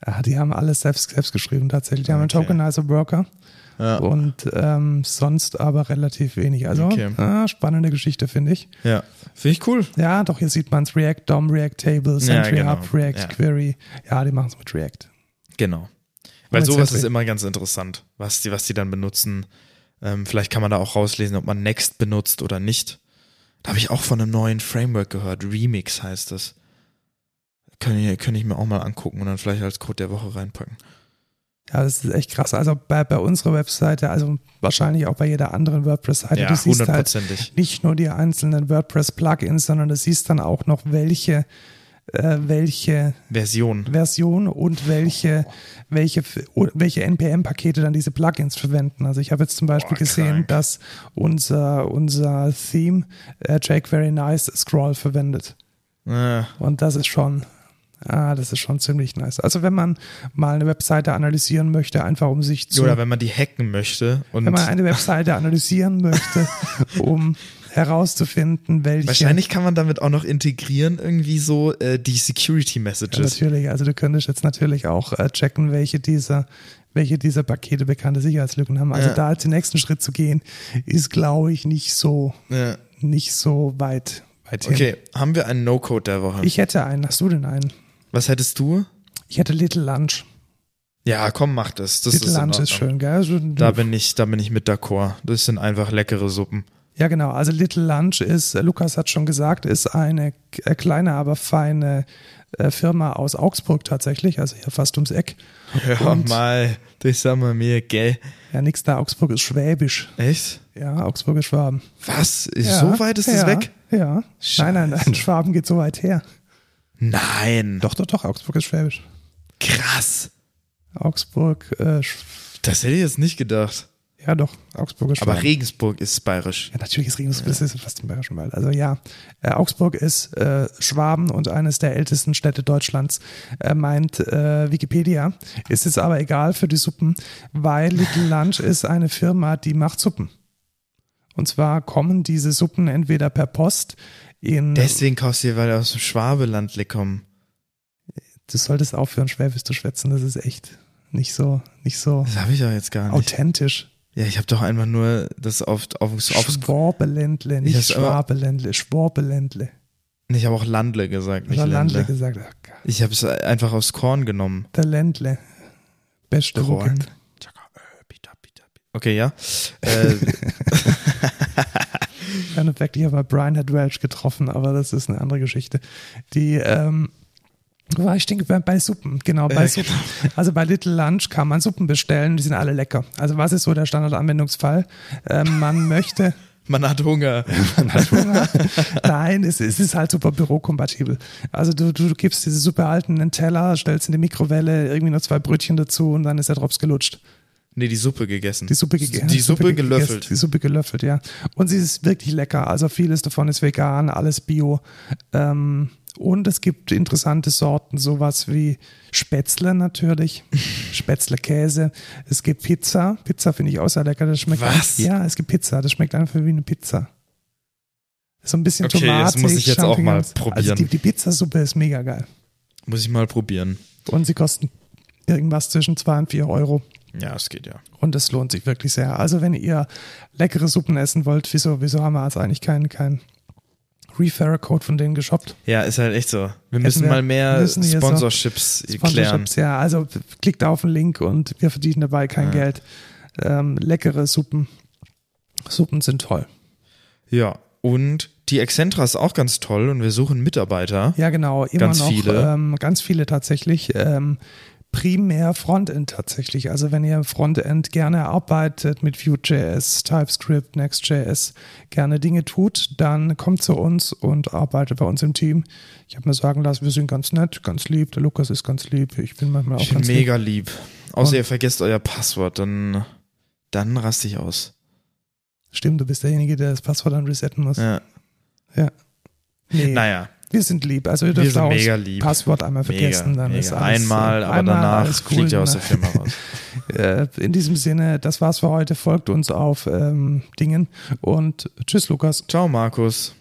Ah, die haben alles selbst, selbst geschrieben tatsächlich. Die haben einen
Okay.
Tokenizer Worker.
Ja,
und ähm, sonst aber relativ wenig. Also
Okay.
ah, spannende Geschichte, finde ich.
ja. finde ich cool.
Ja, doch, hier sieht man es. React DOM, React Tables,
Ja,
Entry
genau.
Up, React
Ja.
Query. Ja, die machen es mit React.
Genau. Weil sowas
Sentry.
ist immer ganz interessant, was die, was die dann benutzen. Ähm, vielleicht kann man da auch rauslesen, ob man Next benutzt oder nicht. Da habe ich auch von einem neuen Framework gehört. Remix heißt das. Kann ich, kann ich mir auch mal angucken und dann vielleicht als Code der Woche reinpacken.
Ja, das ist echt krass. Also bei, bei unserer Webseite, also wahrscheinlich auch bei jeder anderen WordPress-Seite,
Ja,
du siehst halt nicht nur die einzelnen WordPress-Plugins, sondern du siehst dann auch noch, welche, äh, welche
Version.
Version und welche, welche, welche NPM-Pakete dann diese Plugins verwenden. Also ich habe jetzt zum Beispiel
Boah,
gesehen,
krank.
dass unser, unser Theme äh, jQuery Nice Scroll verwendet.
Äh,
Und das ist schon, ah, das ist schon ziemlich nice. Also wenn man mal eine Webseite analysieren möchte, einfach um sich zu,
oder wenn man die hacken möchte und
wenn man eine Webseite analysieren möchte, <laughs> um herauszufinden, welche
wahrscheinlich kann man damit auch noch integrieren, irgendwie so äh, die Security
Ja,
Messages.
natürlich. Also du könntest jetzt natürlich auch äh, checken, welche dieser, welche dieser Pakete bekannte Sicherheitslücken haben. Also
Ja.
da als den nächsten Schritt zu gehen, ist, glaube ich, nicht so,
Ja.
nicht so weit, weit hin.
Okay, haben wir einen No-Code der Woche?
Ich hätte einen. Hast du denn einen?
Was hättest du?
Ich hätte Little Lunch.
Ja, komm, mach das. Das
Little
ist
Lunch ist schön, gell? Also,
Da bin ich, da bin ich mit d'accord. Das sind einfach leckere Suppen.
Ja, genau. Also Little Lunch ist, äh, Lukas hat schon gesagt, ist eine äh, kleine, aber feine äh, Firma aus Augsburg tatsächlich, also hier fast ums Eck.
Hör
Und-
mal, das sagen wir mir, gell?
Ja, nix da, Augsburg ist schwäbisch.
Echt?
Ja, Augsburg ist Schwaben.
Was?
Ja,
so weit ist
ja,
das weg?
Ja. Nein, nein, nein,
Scheiße.
Schwaben geht so weit her.
Nein.
Doch, doch, doch, Augsburg ist schwäbisch.
Krass.
Augsburg, äh,
Das hätte ich jetzt nicht gedacht.
ja doch, Augsburg ist Schwaben.
Aber Regensburg ist bayerisch.
Ja, natürlich ist Regensburg, das ist fast im Bayerischen Wald. Also ja, äh, Augsburg ist äh, Schwaben und eines der ältesten Städte Deutschlands, äh, meint äh, Wikipedia. Ist jetzt aber egal für die Suppen, weil Little Lunch <laughs> ist eine Firma, die macht Suppen. Und zwar kommen diese Suppen entweder per Post.
Deswegen kaufst du dir, weil die aus dem Schwabelandle kommen.
du solltest aufhören, Schwäbisch zu schwätzen. Das ist echt nicht so, nicht so
Das habe ich ja jetzt gar nicht.
authentisch.
Ja, ich habe doch einfach nur das auf, auf, aufs.
Schwabeländle, nicht Schwabeländle, Schwabeländle.
Ich habe auch Landle gesagt, nicht
Oder Landle
Ländle.
gesagt. Gott.
Ich habe es einfach aufs Korn genommen.
Der Ländle. Beste
Korn.
Rucken.
Okay, ja. Äh, <laughs> <laughs>
Im Endeffekt, ich habe Brian hat Welch getroffen, aber das ist eine andere Geschichte. Die, ähm, war ich denke bei, bei Suppen, genau, bei
Ja,
Suppen. <laughs> Also bei Little Lunch kann man Suppen bestellen, die sind alle lecker. Also was ist so der Standardanwendungsfall? Ähm, man <laughs> möchte,
man hat Hunger. <laughs>
man hat Hunger. Nein, es, es ist halt super bürokompatibel. Also du, du, du gibst diese Suppe in einen Teller, stellst in die Mikrowelle, irgendwie noch zwei Brötchen dazu und dann ist der Drops gelutscht.
Nee, die Suppe gegessen.
Die Suppe gegessen.
Die Suppe
gegessen,
gelöffelt.
Die Suppe gelöffelt, ja. Und sie ist wirklich lecker. Also vieles davon ist vegan, alles bio. Ähm, und es gibt interessante Sorten, sowas wie Spätzle natürlich, <laughs> Spätzle Käse. Es gibt Pizza. Pizza finde ich auch sehr lecker. Das schmeckt
Was?
Ja, es gibt Pizza. Das schmeckt einfach wie eine Pizza. So ein bisschen
Okay,
Tomate.
das muss ich jetzt auch mal probieren.
Also die, die Pizzasuppe ist mega geil.
Muss ich mal probieren.
Und sie kosten irgendwas zwischen zwei und vier Euro.
Ja, es geht ja.
Und es lohnt sich wirklich sehr. Also wenn ihr leckere Suppen essen wollt, wieso, wieso haben wir jetzt eigentlich keinen kein Referrer-Code von denen geshoppt?
Ja, ist halt echt so. Wir müssen
wir-
mal mehr
müssen hier so
Sponsorships klären.
Sponsorships, ja. Also klickt auf den Link und wir verdienen dabei kein
Ja.
Geld. Ähm, leckere Suppen. Suppen sind toll.
Ja, und die Excentra ist auch ganz toll und wir suchen Mitarbeiter.
Ja, genau. Immer
Ganz
noch
viele.
Ähm, ganz viele tatsächlich. Ähm, primär Frontend tatsächlich. Also wenn ihr Frontend gerne arbeitet mit Vue.js, TypeScript, Next.js, gerne Dinge tut, dann kommt zu uns und arbeitet bei uns im Team. Ich habe mir sagen lassen, wir sind ganz nett, ganz lieb. Der Lukas ist ganz lieb. Ich bin manchmal auch
Ich bin
ganz
mega lieb. Außer
Und-
ihr vergesst euer Passwort, dann, dann raste ich aus.
lieb. Stimmt, du bist derjenige, der das Passwort dann resetten muss.
Ja.
Nee,
Naja,
wir sind lieb. Also ihr dürft auch
lieb.
Passwort einmal vergessen.
mega,
dann
mega.
ist alles,
Einmal,
äh,
aber
einmal
danach
cool,
fliegt ihr aus
ne?
der Firma raus. <laughs>
Äh, in diesem Sinne, das war's für heute. Folgt uns auf ähm, Dingen und tschüss, Lukas.
Ciao, Markus.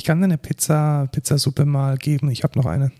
Ich kann dir eine Pizza, Pizzasuppe mal geben. Ich habe noch eine.